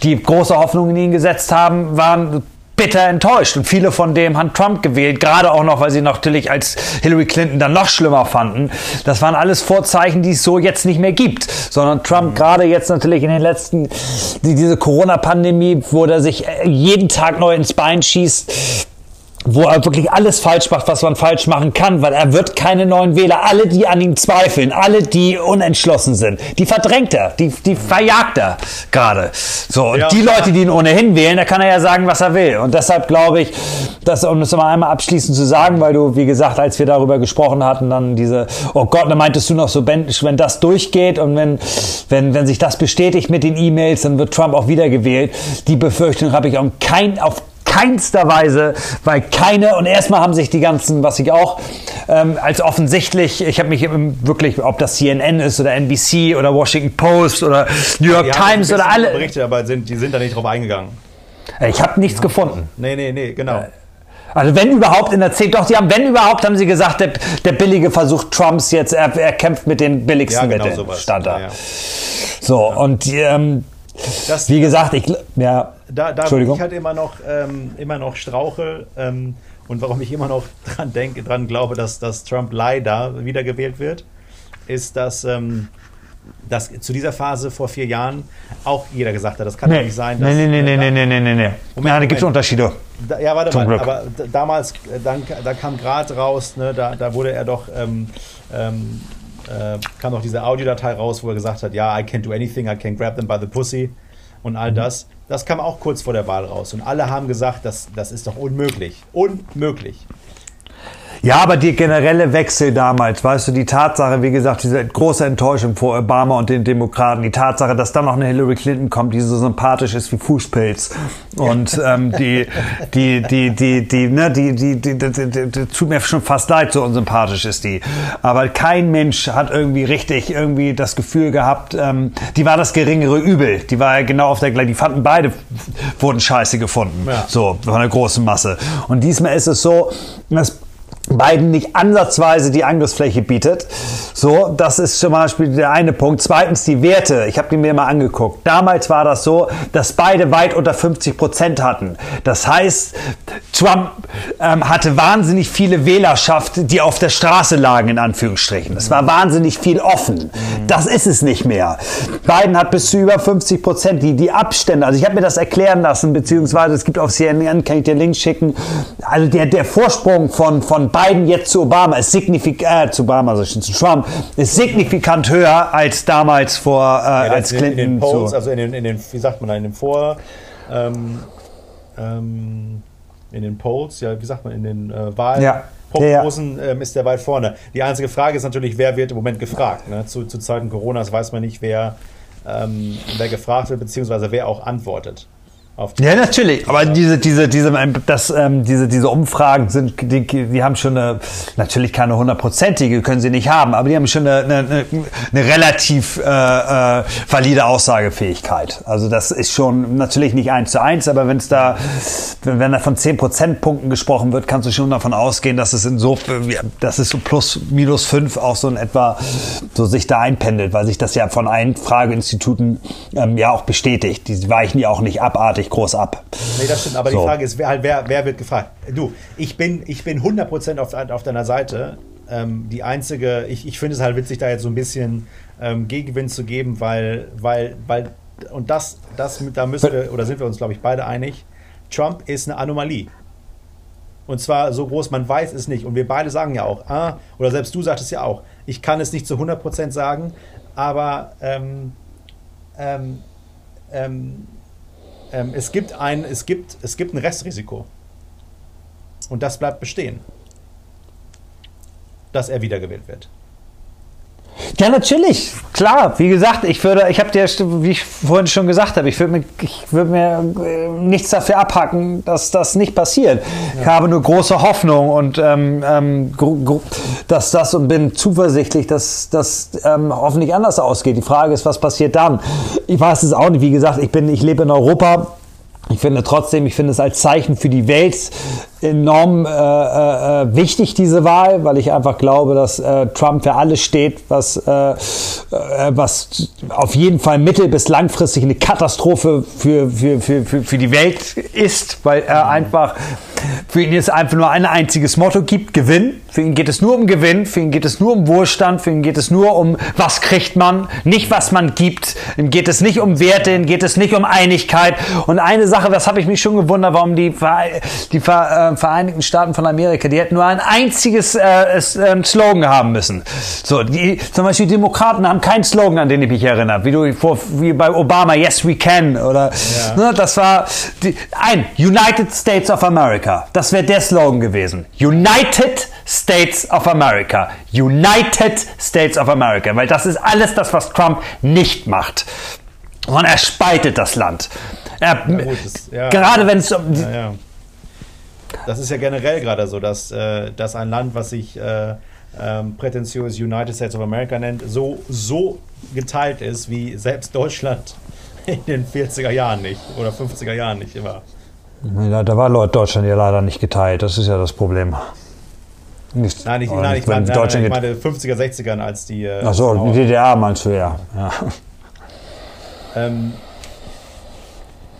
die große Hoffnungen in ihn gesetzt haben, waren bitter enttäuscht. Und viele von dem haben Trump gewählt, gerade auch noch, weil sie natürlich als Hillary Clinton dann noch schlimmer fanden. Das waren alles Vorzeichen, die es so jetzt nicht mehr gibt, sondern Trump mhm. gerade jetzt natürlich in den letzten, diese Corona-Pandemie, wo er sich jeden Tag neu ins Bein schießt, wo er wirklich alles falsch macht, was man falsch machen kann, weil er wird keine neuen Wähler. Alle, die an ihm zweifeln, alle, die unentschlossen sind, die verdrängt er, die, die verjagt er gerade. So, und ja. die Leute, die ihn ohnehin wählen, da kann er ja sagen, was er will. Und deshalb glaube ich, dass, um das mal einmal abschließend zu sagen, weil du, wie gesagt, als wir darüber gesprochen hatten, dann diese, oh Gott, da meintest du noch so, wenn, wenn das durchgeht und wenn, wenn, wenn sich das bestätigt mit den E-Mails, dann wird Trump auch wiedergewählt. Die Befürchtung habe ich auf kein, auf keinster Weise, weil keine, und erstmal haben sich die ganzen, was ich auch ähm, als offensichtlich, ich habe mich wirklich, ob das CNN ist oder NBC oder Washington Post oder New York ja, Times oder alle. Berichte, aber sind, die sind da nicht drauf eingegangen. Ich habe nichts ja. gefunden. Nee, nee, nee, genau. Äh, also wenn überhaupt in der C, doch, sie haben, wenn überhaupt, haben sie gesagt, der, der billige Versuch Trumps jetzt, er, er kämpft mit den billigsten ja, genau Mitteln. Sowas. Stand da. Ja, ja. So, und ähm, das, wie gesagt, ich, ja, da, da wo ich halt immer noch, ähm, immer noch strauche ähm, und warum ich immer noch dran denke, dran glaube, dass, dass Trump leider wiedergewählt wird, ist, dass, ähm, dass zu dieser Phase vor vier Jahren auch jeder gesagt hat, das kann nee. nicht sein. Dass, nee, nee, nee, äh, nee, nee, nee, nee, nee. nee. Moment, ja, da gibt es Unterschiede. Da, ja, warte Zum mal, Glück. aber damals, äh, dann, da kam gerade raus, ne, da, da wurde er doch. Ähm, ähm, äh, kam noch diese Audiodatei raus, wo er gesagt hat, ja, I can't do anything, I can grab them by the pussy und all mhm. das. Das kam auch kurz vor der Wahl raus. Und alle haben gesagt, das, das ist doch unmöglich. Unmöglich. Ja, aber die generelle Wechsel damals, weißt du, die Tatsache, wie gesagt, diese große Enttäuschung vor Obama und den Demokraten, die Tatsache, dass dann noch eine Hillary Clinton kommt, die so sympathisch ist wie Fußpilz und ähm, die, die, die, die, die, ne, die, die, die, die, die, die, tut mir schon fast leid, so unsympathisch ist die. Aber kein Mensch hat irgendwie richtig irgendwie das Gefühl gehabt, ähm, die war das geringere Übel. Die war ja genau auf der gleichen, die fanden beide, wurden scheiße gefunden. Ja. So, von der großen Masse. Und diesmal ist es so, dass Biden nicht ansatzweise die Angriffsfläche bietet. So, das ist zum Beispiel der eine Punkt. Zweitens die Werte. Ich habe die mir mal angeguckt. Damals war das so, dass beide weit unter 50 Prozent hatten. Das heißt, Trump ähm, hatte wahnsinnig viele Wählerschaft, die auf der Straße lagen, in Anführungsstrichen. Es war wahnsinnig viel offen. Das ist es nicht mehr. Biden hat bis zu über 50 Prozent. Die, die Abstände, also ich habe mir das erklären lassen, beziehungsweise es gibt auf CNN, kann ich dir Link schicken, also der, der Vorsprung von, von Biden jetzt zu Obama ist signifikant, äh, zu Obama, also zu Trump, ist signifikant höher als damals vor, äh, ja, als Clinton. In den Polls, zu. also in den, in den, wie sagt man da, in den Vor, ähm, ähm, in den Polls, ja, wie sagt man, in den äh, Wahlen. Ja. Prognosen ja, ja. ähm, ist der weit vorne. Die einzige Frage ist natürlich, wer wird im Moment gefragt. Ne? Zu, zu Zeiten Coronas weiß man nicht, wer, ähm, wer gefragt wird, beziehungsweise wer auch antwortet. Ja, natürlich. Aber diese, diese, diese, das, ähm, diese, diese Umfragen sind, die, die haben schon eine, natürlich keine hundertprozentige, können sie nicht haben, aber die haben schon eine, eine, eine relativ äh, äh, valide Aussagefähigkeit. Also das ist schon natürlich nicht eins zu eins, aber wenn es da, wenn, wenn da von zehn Prozentpunkten gesprochen wird, kannst du schon davon ausgehen, dass es in so, dass es so plus minus fünf auch so in etwa so sich da einpendelt, weil sich das ja von allen Frageinstituten ähm, ja auch bestätigt. Die weichen ja auch nicht abartig groß ab. Nee, das stimmt. Aber so. die Frage ist, wer, halt, wer, wer wird gefragt? Du, ich bin, ich bin 100% auf, auf deiner Seite. Ähm, die einzige, ich, ich finde es halt witzig, da jetzt so ein bisschen ähm, Gegenwind zu geben, weil, weil, weil, und das, das, da müssen wir, oder sind wir uns, glaube ich, beide einig, Trump ist eine Anomalie. Und zwar so groß, man weiß es nicht. Und wir beide sagen ja auch, ah, oder selbst du sagtest ja auch, ich kann es nicht zu 100% sagen, aber ähm, ähm, ähm, ähm, es, gibt ein, es, gibt, es gibt ein Restrisiko. Und das bleibt bestehen, dass er wiedergewählt wird. Ja, natürlich, klar. Wie gesagt, ich würde, ich habe dir, wie ich vorhin schon gesagt habe, ich würde mir, ich würde mir äh, nichts dafür abhacken, dass das nicht passiert. Ja. Ich habe nur große Hoffnung und ähm, ähm, dass das und bin zuversichtlich, dass das ähm, hoffentlich anders ausgeht. Die Frage ist, was passiert dann? Ich weiß es auch nicht. Wie gesagt, ich bin, ich lebe in Europa. Ich finde trotzdem, ich finde es als Zeichen für die Welt enorm äh, äh, äh, wichtig, diese Wahl, weil ich einfach glaube, dass äh, Trump für alles steht, was, äh, äh, was auf jeden Fall mittel- bis langfristig eine Katastrophe für, für, für, für, für die Welt ist, weil er einfach für ihn es einfach nur ein einziges Motto gibt, Gewinn. Für ihn geht es nur um Gewinn, für ihn geht es nur um Wohlstand, für ihn geht es nur um, was kriegt man, nicht was man gibt. Ihm geht es nicht um Werte, ihm geht es nicht um Einigkeit. Und eine Sache, das habe ich mich schon gewundert, warum die, die äh, Vereinigten Staaten von Amerika, die hätten nur ein einziges äh, äh, Slogan haben müssen. So, die, zum Beispiel die Demokraten haben keinen Slogan, an den ich mich erinnere, wie du vor, wie bei Obama, Yes we can oder ja. ne, das war die, ein United States of America. Das wäre der Slogan gewesen. United States of America. United States of America, weil das ist alles das, was Trump nicht macht. Und er spaltet das Land. Er, ja, gut, das, ja. Gerade wenn es um ja, das ist ja generell gerade so, dass, äh, dass ein Land, was sich äh, ähm, prätentiös United States of America nennt, so, so geteilt ist, wie selbst Deutschland in den 40er Jahren nicht oder 50er Jahren nicht immer. Ja, da war Deutschland ja leider nicht geteilt, das ist ja das Problem. Nicht, nein, nicht, nein, ich, meine, nein, ich meine 50er, 60ern, als die. Äh, Achso, die DDR meinst du ja. ja. Ähm,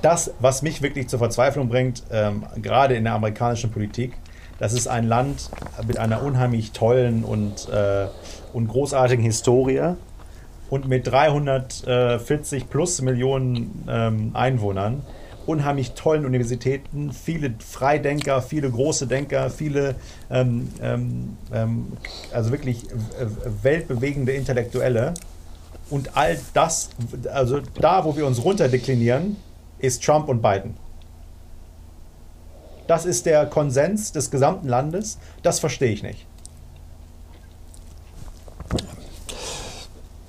das, was mich wirklich zur Verzweiflung bringt, ähm, gerade in der amerikanischen Politik, das ist ein Land mit einer unheimlich tollen und, äh, und großartigen Historie und mit 340 plus Millionen ähm, Einwohnern, unheimlich tollen Universitäten, viele Freidenker, viele große Denker, viele ähm, ähm, ähm also wirklich weltbewegende Intellektuelle. Und all das, also da, wo wir uns runterdeklinieren, ist Trump und Biden. Das ist der Konsens des gesamten Landes. Das verstehe ich nicht.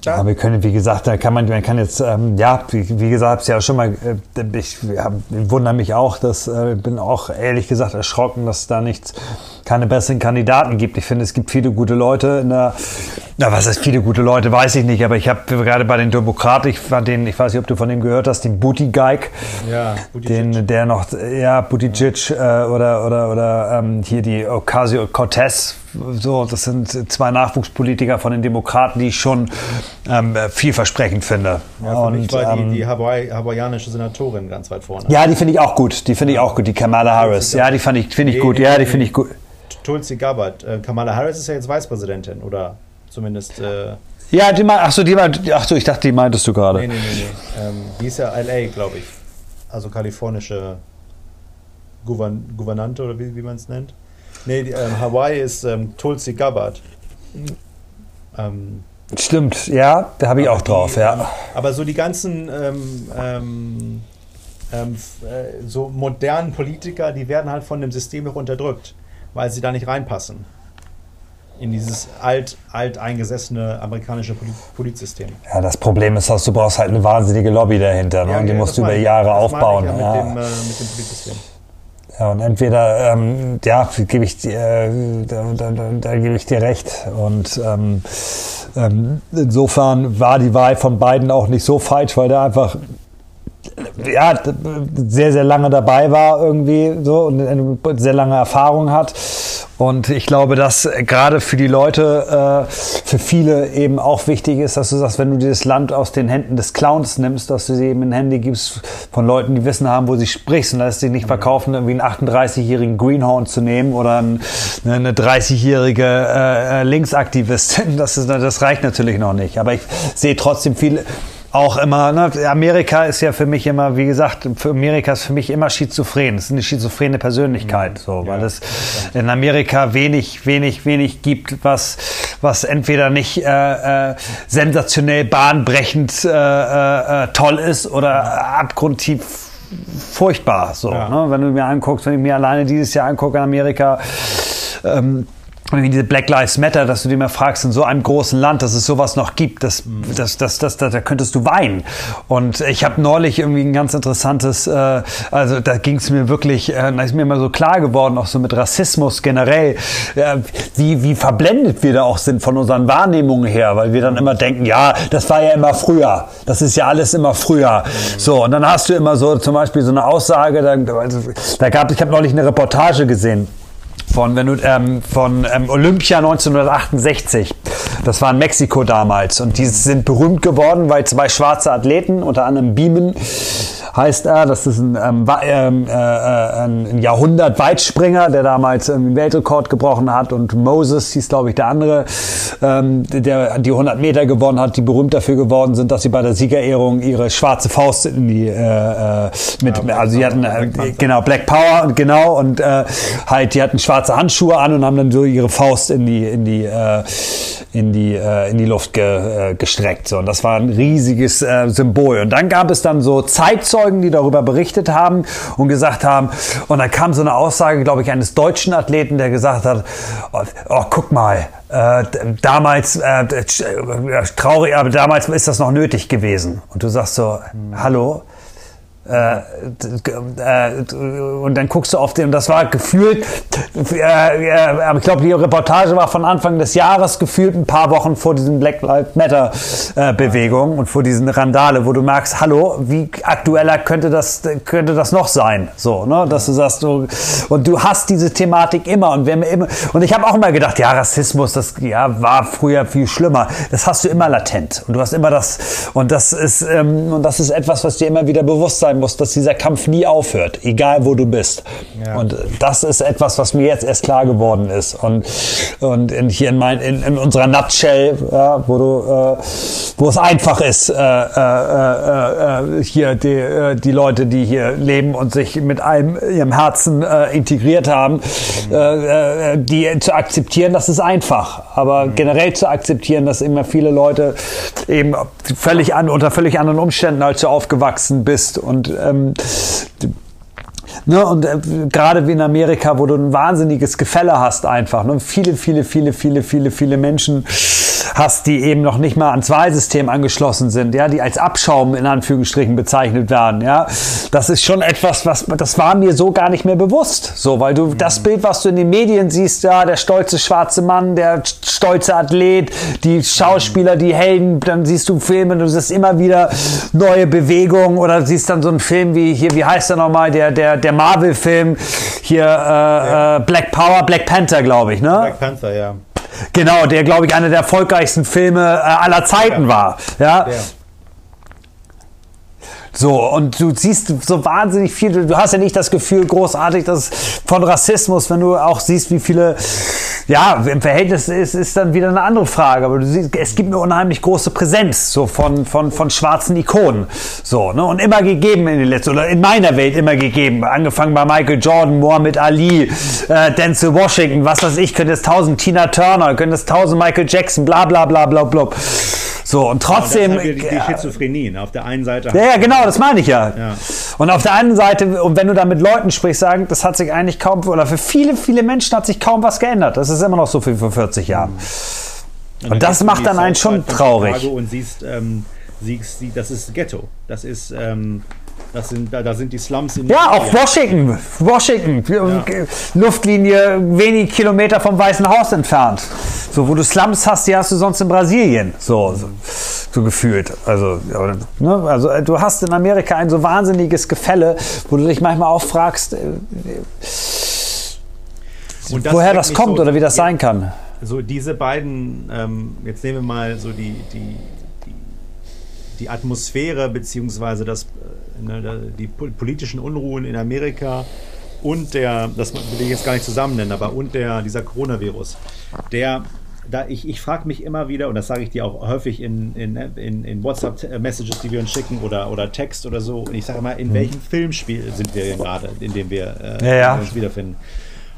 Ja, wir können, wie gesagt, da kann man, man kann jetzt, ähm, ja, wie, wie gesagt, ja schon mal, äh, ich ja, wundere mich auch, dass, äh, bin auch ehrlich gesagt erschrocken, dass da nichts, keine besseren Kandidaten gibt. Ich finde, es gibt viele gute Leute in der, na, was heißt viele gute Leute, weiß ich nicht, aber ich habe gerade bei den Demokraten, ich fand den, ich weiß nicht, ob du von dem gehört hast, den Buttigieg, ja, den, der noch, ja, Buttigieg äh, oder, oder, oder ähm, hier die Ocasio-Cortez, so, das sind zwei Nachwuchspolitiker von den Demokraten, die ich schon ähm, vielversprechend finde. Ja, und mich war ähm, die, die Hawaii, hawaiianische Senatorin ganz weit vorne. Ja, die finde ich auch gut. Die finde ich auch gut. Die Kamala Harris. Ja, die fand ich, finde ich gut. Ja, die finde ich gut. Tulsi Gabbard. Äh, Kamala Harris ist ja jetzt Vicepräsidentin, oder zumindest. Äh, ja, die ach so, die ach so, ich dachte, die meintest du gerade. Nee, nee, nee, nee. Ähm, die ist ja LA, glaube ich. Also kalifornische Gouvern Gouvernante oder wie, wie man es nennt. Nee, die, ähm, Hawaii ist ähm, Tulsi Gabbard. Ähm, Stimmt, ja, da habe ich auch drauf, die, ja. Ähm, aber so die ganzen ähm, ähm, ähm, äh, so modernen Politiker, die werden halt von dem System noch unterdrückt, weil sie da nicht reinpassen. In dieses alt, alt eingesessene amerikanische Polizsystem. Ja, das Problem ist, dass du brauchst halt eine wahnsinnige Lobby dahinter. Ne? Ja, und die musst du über Jahre das aufbauen. Ja, ja. Mit, dem, äh, mit dem Polizsystem. Ja, und entweder, ähm, ja, gebe ich, äh, da, da, da, da gebe ich dir recht. Und ähm, ähm, insofern war die Wahl von beiden auch nicht so falsch, weil der einfach ja, sehr, sehr lange dabei war irgendwie so und eine sehr lange Erfahrung hat. Und ich glaube, dass gerade für die Leute, äh, für viele eben auch wichtig ist, dass du sagst, wenn du dieses Land aus den Händen des Clowns nimmst, dass du sie eben in Hände gibst von Leuten, die wissen haben, wo sie sprichst und dass sie nicht verkaufen, irgendwie einen 38-jährigen Greenhorn zu nehmen oder eine, eine 30-jährige äh, äh, Linksaktivistin. Das, ist, das reicht natürlich noch nicht. Aber ich sehe trotzdem viele auch immer, ne, Amerika ist ja für mich immer, wie gesagt, für Amerika ist für mich immer schizophren. Es ist eine schizophrene Persönlichkeit, so, weil ja, es in Amerika wenig, wenig, wenig gibt, was, was entweder nicht äh, äh, sensationell bahnbrechend äh, äh, toll ist oder abgrundtief furchtbar. So, ja. ne? Wenn du mir anguckst, wenn ich mir alleine dieses Jahr angucke in Amerika, ähm, wie diese Black Lives Matter, dass du dir mal fragst, in so einem großen Land, dass es sowas noch gibt, das, das, das, das, das da könntest du weinen. Und ich habe neulich irgendwie ein ganz interessantes, äh, also da ging es mir wirklich, äh, da ist mir immer so klar geworden, auch so mit Rassismus generell, äh, wie, wie verblendet wir da auch sind von unseren Wahrnehmungen her, weil wir dann immer denken, ja, das war ja immer früher, das ist ja alles immer früher. So, und dann hast du immer so zum Beispiel so eine Aussage, da, also, da gab ich habe neulich eine Reportage gesehen von, wenn du, ähm, von ähm, Olympia 1968. Das war in Mexiko damals. Und die sind berühmt geworden, weil zwei schwarze Athleten, unter anderem Beamen, heißt er. Das ist ein, ähm, ähm, äh, äh, ein Jahrhundert-Weitspringer, der damals einen Weltrekord gebrochen hat. Und Moses hieß, glaube ich, der andere, ähm, der die 100 Meter gewonnen hat, die berühmt dafür geworden sind, dass sie bei der Siegerehrung ihre schwarze Faust in die, äh, äh mit, ja, also sie hatten, äh, genau, Black Power, und genau, und äh, halt, die hatten schwarze Handschuhe an und haben dann so ihre Faust in die, in die, äh, in die, äh, in die Luft ge, äh, gestreckt. So, und das war ein riesiges äh, Symbol. Und dann gab es dann so Zeitzeugen, die darüber berichtet haben und gesagt haben, und dann kam so eine Aussage, glaube ich, eines deutschen Athleten, der gesagt hat, oh, oh guck mal, äh, damals, äh, traurig, aber damals ist das noch nötig gewesen. Und du sagst so, hallo, äh, äh, und dann guckst du auf den, und das war gefühlt, äh, äh, ich glaube, die Reportage war von Anfang des Jahres gefühlt ein paar Wochen vor diesen Black Lives Matter äh, Bewegung und vor diesen Randale, wo du merkst, hallo, wie aktueller könnte das, könnte das noch sein? So, ne, dass du sagst, du, und du hast diese Thematik immer und wir immer, und ich habe auch immer gedacht, ja, Rassismus, das ja, war früher viel schlimmer. Das hast du immer latent und du hast immer das, und das ist, ähm, und das ist etwas, was dir immer wieder bewusst sein sein muss, dass dieser Kampf nie aufhört, egal wo du bist. Ja. Und das ist etwas, was mir jetzt erst klar geworden ist. Und, und in, hier in, mein, in, in unserer Nutshell, ja, wo, du, äh, wo es einfach ist, äh, äh, äh hier die, äh, die Leute, die hier leben und sich mit allem ihrem Herzen äh, integriert haben, mhm. die zu akzeptieren, das ist einfach. Aber mhm. generell zu akzeptieren, dass immer viele Leute eben völlig an, unter völlig anderen Umständen, als du aufgewachsen bist und und ähm, Ne, und äh, gerade wie in Amerika, wo du ein wahnsinniges Gefälle hast einfach. Ne, viele, viele, viele, viele, viele, viele Menschen hast, die eben noch nicht mal ans Wahlsystem angeschlossen sind, ja, die als Abschaum in Anführungsstrichen bezeichnet werden, ja. Das ist schon etwas, was, das war mir so gar nicht mehr bewusst, so, weil du das Bild, was du in den Medien siehst, ja, der stolze schwarze Mann, der stolze Athlet, die Schauspieler, die Helden, dann siehst du Filme, du siehst immer wieder neue Bewegungen oder siehst dann so einen Film wie hier, wie heißt der nochmal, der, der, der Marvel-Film, hier, äh, ja. Äh, Black Power, Black Panther, glaube ich, ne? Black Panther, ja. Genau, der, glaube ich, einer der erfolgreichsten Filme äh, aller Zeiten ja. war. Ja. ja. So, und du siehst so wahnsinnig viel, du hast ja nicht das Gefühl großartig, dass von Rassismus, wenn du auch siehst, wie viele, ja, im Verhältnis ist, ist dann wieder eine andere Frage, aber du siehst, es gibt eine unheimlich große Präsenz, so von, von, von schwarzen Ikonen, so, ne, und immer gegeben in den letzten, oder in meiner Welt immer gegeben, angefangen bei Michael Jordan, Muhammad Ali, äh, Denzel Washington, was weiß ich, könnte es tausend Tina Turner, könnte es tausend Michael Jackson, bla, bla, bla, bla, bla. So, und trotzdem. Genau, das die, die Schizophrenie. Ne? Auf der einen Seite. Ja, ja, genau, das meine ich ja. ja. Und auf der einen Seite, und wenn du da mit Leuten sprichst, sagen, das hat sich eigentlich kaum, oder für viele, viele Menschen hat sich kaum was geändert. Das ist immer noch so wie vor 40 Jahren. Und, und das macht dann einen schon traurig. Und siehst, ähm, siehst, siehst, das ist Ghetto. Das ist, ähm, das sind, da, da sind die Slums in. Ja, auch Washington. Washington. Ja. Luftlinie wenig Kilometer vom Weißen Haus entfernt. So, wo du Slums hast, die hast du sonst in Brasilien. So, so, so gefühlt. Also, ne? also, äh, du hast in Amerika ein so wahnsinniges Gefälle, wo du dich manchmal auch fragst, äh, woher das kommt so, oder wie das ja, sein kann. So, diese beiden, ähm, jetzt nehmen wir mal so die, die, die, die Atmosphäre beziehungsweise das ne, die politischen Unruhen in Amerika und der, das will ich jetzt gar nicht zusammen nennen, aber und der, dieser Coronavirus, der da ich, ich frage mich immer wieder, und das sage ich dir auch häufig in, in, in, in WhatsApp-Messages, die wir uns schicken oder, oder Text oder so, und ich sage immer, in mhm. welchem Filmspiel sind wir denn gerade, in dem wir äh, ja, ja. uns wiederfinden?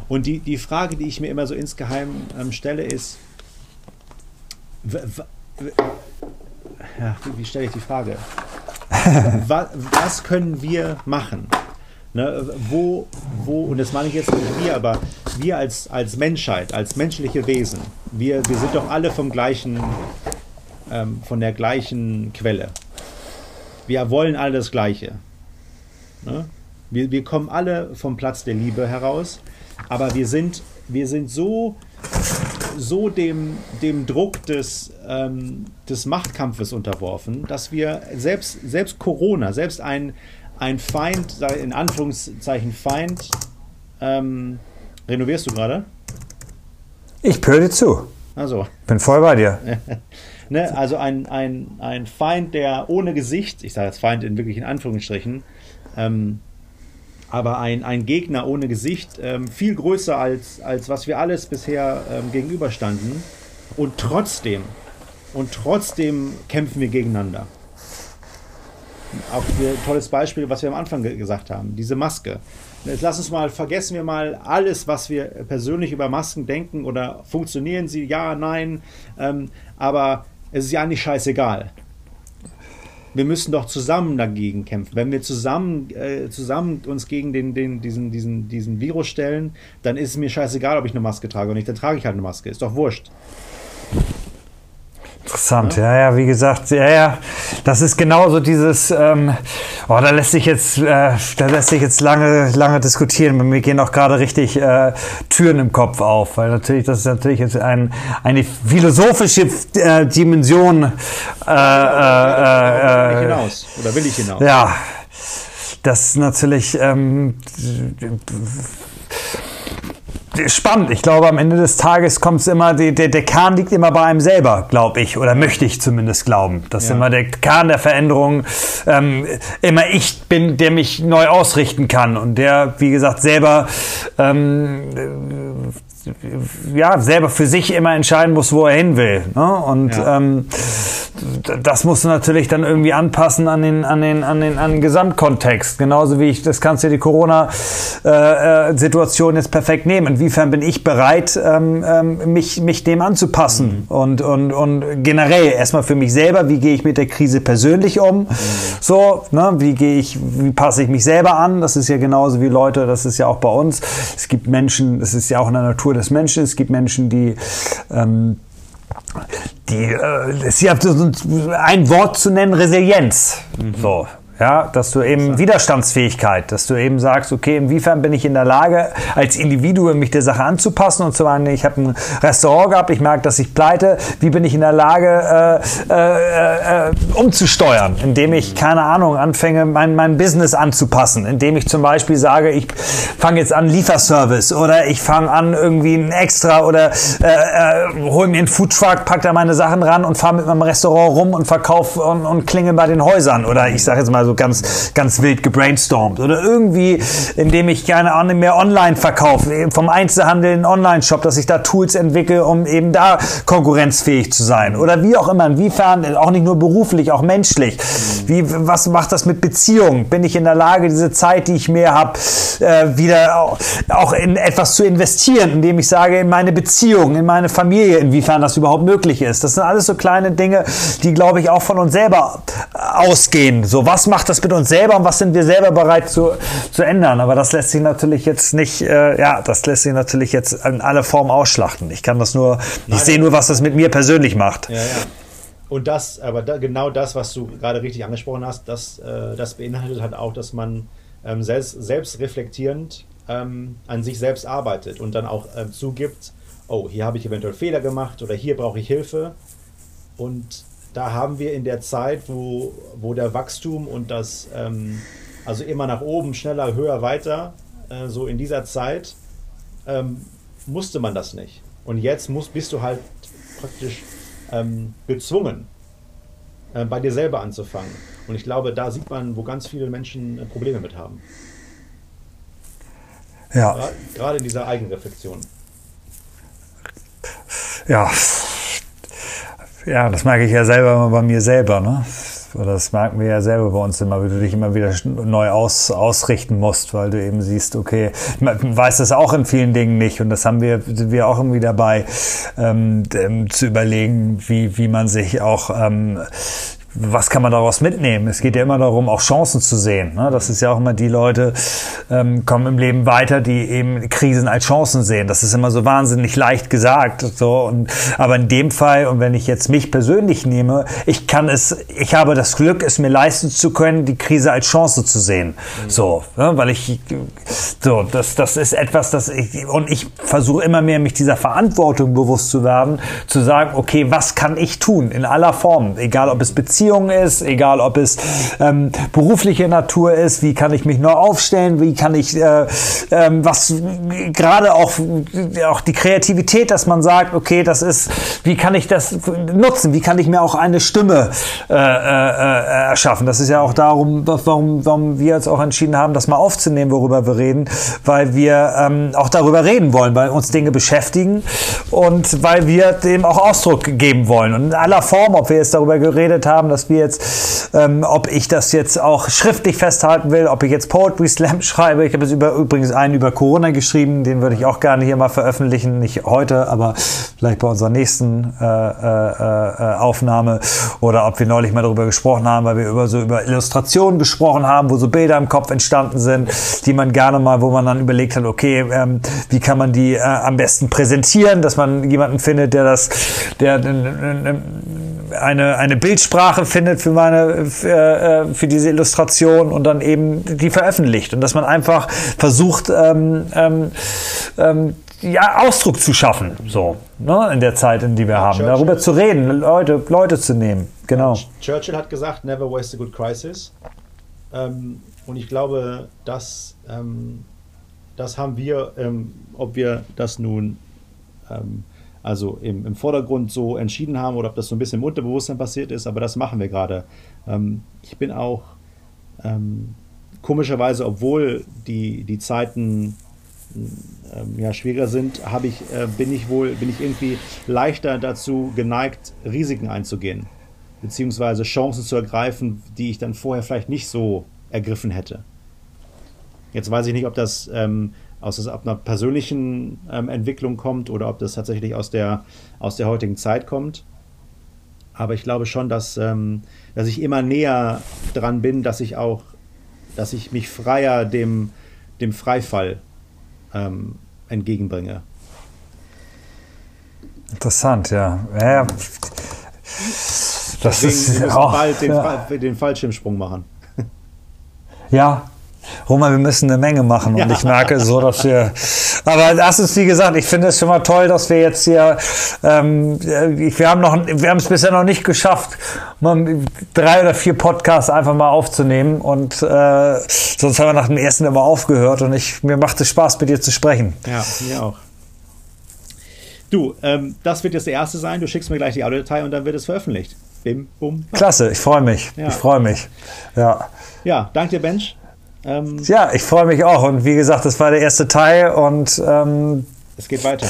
Und die, die Frage, die ich mir immer so insgeheim ähm, stelle, ist, ja, wie, wie stelle ich die Frage? was, was können wir machen? Ne, wo, wo, und das meine ich jetzt nicht wir, aber wir als, als Menschheit, als menschliche Wesen, wir, wir sind doch alle vom gleichen, ähm, von der gleichen Quelle. Wir wollen alle das Gleiche. Ne? Wir, wir kommen alle vom Platz der Liebe heraus, aber wir sind, wir sind so so dem, dem Druck des, ähm, des Machtkampfes unterworfen, dass wir selbst, selbst Corona, selbst ein, ein Feind, in Anführungszeichen Feind, ähm, renovierst du gerade? Ich höre dir zu. Also. Bin voll bei dir. ne, also ein, ein, ein Feind, der ohne Gesicht, ich sage jetzt Feind in wirklich in Anführungsstrichen, ähm, aber ein, ein Gegner ohne Gesicht, ähm, viel größer als, als was wir alles bisher ähm, gegenüberstanden. Und trotzdem, und trotzdem kämpfen wir gegeneinander. Auch ein tolles Beispiel, was wir am Anfang ge gesagt haben, diese Maske. Jetzt lass uns mal, vergessen wir mal alles, was wir persönlich über Masken denken oder funktionieren sie, ja, nein, ähm, aber es ist ja eigentlich scheißegal wir müssen doch zusammen dagegen kämpfen. Wenn wir zusammen, äh, zusammen uns gegen den, den, diesen, diesen, diesen Virus stellen, dann ist es mir scheißegal, ob ich eine Maske trage oder nicht. Dann trage ich halt eine Maske. Ist doch wurscht. Interessant, ja, ja, wie gesagt, ja, ja, das ist genauso dieses, ähm, oh, da lässt sich jetzt, äh, da lässt sich jetzt lange, lange diskutieren. Bei mir gehen auch gerade richtig äh, Türen im Kopf auf, weil natürlich, das ist natürlich jetzt ein, eine philosophische äh, Dimension. Äh, äh, äh, hinaus, oder will ich hinaus? Ja, das natürlich, ähm, spannend. Ich glaube, am Ende des Tages kommt es immer, der, der, Kern liegt immer bei einem selber, glaube ich, oder möchte ich zumindest glauben. Das ja. immer der Kern der Veränderung ähm, immer ich bin, der mich neu ausrichten kann und der, wie gesagt, selber ähm, ja, selber für sich immer entscheiden muss, wo er hin will. Ne? Und ja. ähm, das musst du natürlich dann irgendwie anpassen an den, an den, an den, an den Gesamtkontext. Genauso wie ich, das kannst du die Corona-Situation äh, äh jetzt perfekt nehmen. Inwiefern bin ich bereit, ähm, ähm, mich, mich dem anzupassen? Mhm. Und, und, und generell erstmal für mich selber, wie gehe ich mit der Krise persönlich um? Mhm. So, ne? wie gehe ich, wie passe ich mich selber an? Das ist ja genauso wie Leute, das ist ja auch bei uns. Es gibt Menschen, das ist ja auch in der Natur des Menschen. Es gibt Menschen, die ähm, die, äh, sie ein Wort zu nennen, Resilienz. Mhm. So, ja, dass du eben Widerstandsfähigkeit, dass du eben sagst, okay, inwiefern bin ich in der Lage, als Individuum mich der Sache anzupassen und zu sagen, ich habe ein Restaurant gehabt, ich merke, dass ich pleite, wie bin ich in der Lage, äh, äh, äh, umzusteuern, indem ich, keine Ahnung, anfange, mein, mein Business anzupassen, indem ich zum Beispiel sage, ich fange jetzt an Lieferservice oder ich fange an irgendwie ein Extra oder äh, äh, hol mir einen Foodtruck, pack da meine Sachen ran und fahre mit meinem Restaurant rum und verkaufe und, und klinge bei den Häusern oder ich sage jetzt mal so ganz, ganz wild gebrainstormt. Oder irgendwie, indem ich gerne mehr online verkaufe, vom Einzelhandel in Online-Shop, dass ich da Tools entwickle, um eben da konkurrenzfähig zu sein. Oder wie auch immer, inwiefern, auch nicht nur beruflich, auch menschlich. Wie, was macht das mit Beziehungen? Bin ich in der Lage, diese Zeit, die ich mehr habe, äh, wieder auch, auch in etwas zu investieren, indem ich sage, in meine Beziehung, in meine Familie, inwiefern das überhaupt möglich ist. Das sind alles so kleine Dinge, die, glaube ich, auch von uns selber ausgehen. So, was macht das mit uns selber und was sind wir selber bereit zu, zu ändern? Aber das lässt sich natürlich jetzt nicht, äh, ja, das lässt sich natürlich jetzt in alle Formen ausschlachten. Ich kann das nur, ich sehe nur, was das mit mir persönlich macht. Ja, ja. Und das, aber da, genau das, was du gerade richtig angesprochen hast, das, äh, das beinhaltet halt auch, dass man ähm, selbst, selbst reflektierend ähm, an sich selbst arbeitet und dann auch äh, zugibt, oh, hier habe ich eventuell Fehler gemacht oder hier brauche ich Hilfe. Und da haben wir in der Zeit, wo, wo der Wachstum und das, ähm, also immer nach oben, schneller, höher, weiter, äh, so in dieser Zeit, ähm, musste man das nicht. Und jetzt muss, bist du halt praktisch ähm, gezwungen, äh, bei dir selber anzufangen. Und ich glaube, da sieht man, wo ganz viele Menschen äh, Probleme mit haben. Ja. Gerade in dieser Eigenreflexion. Ja. Ja, das merke ich ja selber immer bei mir selber, ne? Oder das merken wir ja selber bei uns immer, wie du dich immer wieder neu aus, ausrichten musst, weil du eben siehst, okay, man weiß das auch in vielen Dingen nicht und das haben wir, wir auch irgendwie dabei, ähm, zu überlegen, wie, wie man sich auch ähm, was kann man daraus mitnehmen? Es geht ja immer darum, auch Chancen zu sehen. Ne? Das ist ja auch immer die Leute, ähm, kommen im Leben weiter, die eben Krisen als Chancen sehen. Das ist immer so wahnsinnig leicht gesagt. So, und, aber in dem Fall, und wenn ich jetzt mich persönlich nehme, ich kann es, ich habe das Glück, es mir leisten zu können, die Krise als Chance zu sehen. Mhm. So, ne? weil ich, so, das, das ist etwas, das ich, und ich versuche immer mehr, mich dieser Verantwortung bewusst zu werden, zu sagen, okay, was kann ich tun in aller Form, egal ob es Beziehungen Beziehung ist, egal ob es ähm, berufliche Natur ist, wie kann ich mich neu aufstellen, wie kann ich, äh, ähm, was gerade auch, auch die Kreativität, dass man sagt, okay, das ist, wie kann ich das nutzen, wie kann ich mir auch eine Stimme äh, äh, äh, erschaffen. Das ist ja auch darum, warum, warum wir jetzt auch entschieden haben, das mal aufzunehmen, worüber wir reden, weil wir ähm, auch darüber reden wollen, weil uns Dinge beschäftigen und weil wir dem auch Ausdruck geben wollen. Und in aller Form, ob wir jetzt darüber geredet haben, dass wir jetzt, ähm, ob ich das jetzt auch schriftlich festhalten will, ob ich jetzt Poetry Slam schreibe. Ich habe jetzt über, übrigens einen über Corona geschrieben, den würde ich auch gerne hier mal veröffentlichen, nicht heute, aber vielleicht bei unserer nächsten äh, äh, äh, Aufnahme oder ob wir neulich mal darüber gesprochen haben, weil wir über so über Illustrationen gesprochen haben, wo so Bilder im Kopf entstanden sind, die man gerne mal, wo man dann überlegt hat, okay, ähm, wie kann man die äh, am besten präsentieren, dass man jemanden findet, der das, der eine, eine Bildsprache findet für meine, für, äh, für diese Illustration und dann eben die veröffentlicht und dass man einfach versucht, ähm, ähm, ähm, ja, Ausdruck zu schaffen, so, ne, in der Zeit, in die wir ja, haben, Churchill, darüber zu reden, Leute, Leute zu nehmen, genau. Churchill hat gesagt, never waste a good crisis. Ähm, und ich glaube, dass, ähm, das haben wir, ähm, ob wir das nun also im, im Vordergrund so entschieden haben oder ob das so ein bisschen im Unterbewusstsein passiert ist, aber das machen wir gerade. Ähm, ich bin auch ähm, komischerweise, obwohl die, die Zeiten ähm, ja, schwieriger sind, ich, äh, bin ich wohl, bin ich irgendwie leichter dazu geneigt, Risiken einzugehen, beziehungsweise Chancen zu ergreifen, die ich dann vorher vielleicht nicht so ergriffen hätte. Jetzt weiß ich nicht, ob das ähm, aus einer persönlichen ähm, Entwicklung kommt oder ob das tatsächlich aus der, aus der heutigen Zeit kommt. Aber ich glaube schon, dass, ähm, dass ich immer näher dran bin, dass ich auch, dass ich mich freier dem, dem Freifall ähm, entgegenbringe. Interessant, ja. ja das Deswegen, ist auch, bald den, ja. den Fallschirmsprung machen. Ja, Roman, wir müssen eine Menge machen und ja. ich merke so, dass wir. Aber das ist wie gesagt, ich finde es schon mal toll, dass wir jetzt hier. Ähm, wir haben noch, wir haben es bisher noch nicht geschafft, mal drei oder vier Podcasts einfach mal aufzunehmen und äh, sonst haben wir nach dem ersten immer aufgehört und ich mir macht es Spaß, mit dir zu sprechen. Ja, mir auch. Du, ähm, das wird jetzt der erste sein. Du schickst mir gleich die Audiodatei und dann wird es veröffentlicht. Bim, bum. Klasse, ich freue mich. Ja. Ich freue mich. Ja. Ja, danke dir, Bench. Ähm, ja, ich freue mich auch. Und wie gesagt, das war der erste Teil und ähm, es geht weiter.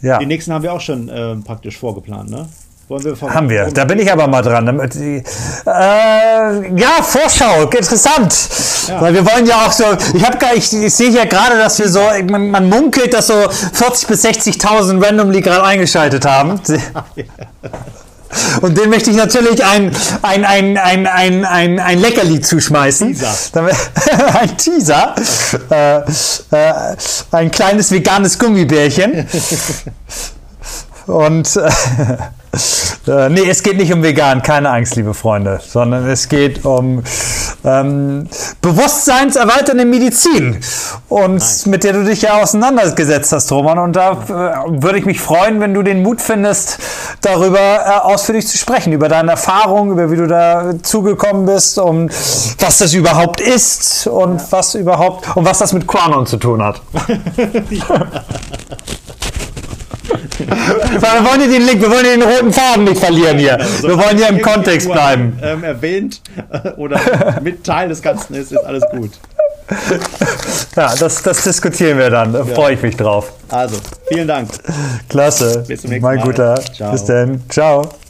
Ja. Die nächsten haben wir auch schon äh, praktisch vorgeplant, ne? Wollen wir haben wir. Da bin ich aber mal dran. Damit, äh, ja, Vorschau, interessant. Ja. Weil wir wollen ja auch so, ich habe gar, ich, ich sehe ja gerade, dass wir so, man, man munkelt, dass so 40 bis 60.000 randomly gerade eingeschaltet haben. Und den möchte ich natürlich ein, ein, ein, ein, ein, ein, ein Leckerli zuschmeißen. Teaser. ein Teaser. Äh, äh, ein kleines veganes Gummibärchen. Und äh, äh, nee, es geht nicht um vegan, keine Angst, liebe Freunde, sondern es geht um ähm, bewusstseinserweiternde Medizin und Nein. mit der du dich ja auseinandergesetzt hast, Roman. Und da äh, würde ich mich freuen, wenn du den Mut findest, darüber äh, ausführlich zu sprechen, über deine Erfahrungen, über wie du da zugekommen bist und was das überhaupt ist und ja. was überhaupt und was das mit Quanon zu tun hat. ja. Wir wollen hier den Link, wir wollen den roten Faden nicht verlieren hier. Also, wir wollen hier im Kontext bleiben. Ähm, erwähnt äh, oder mit Teil des Ganzen ist, ist alles gut. Ja, das, das diskutieren wir dann. Da ja. freue ich mich drauf. Also, vielen Dank. Klasse. Bis zum nächsten Mal. Mein Guter. Ciao. Bis dann. Ciao.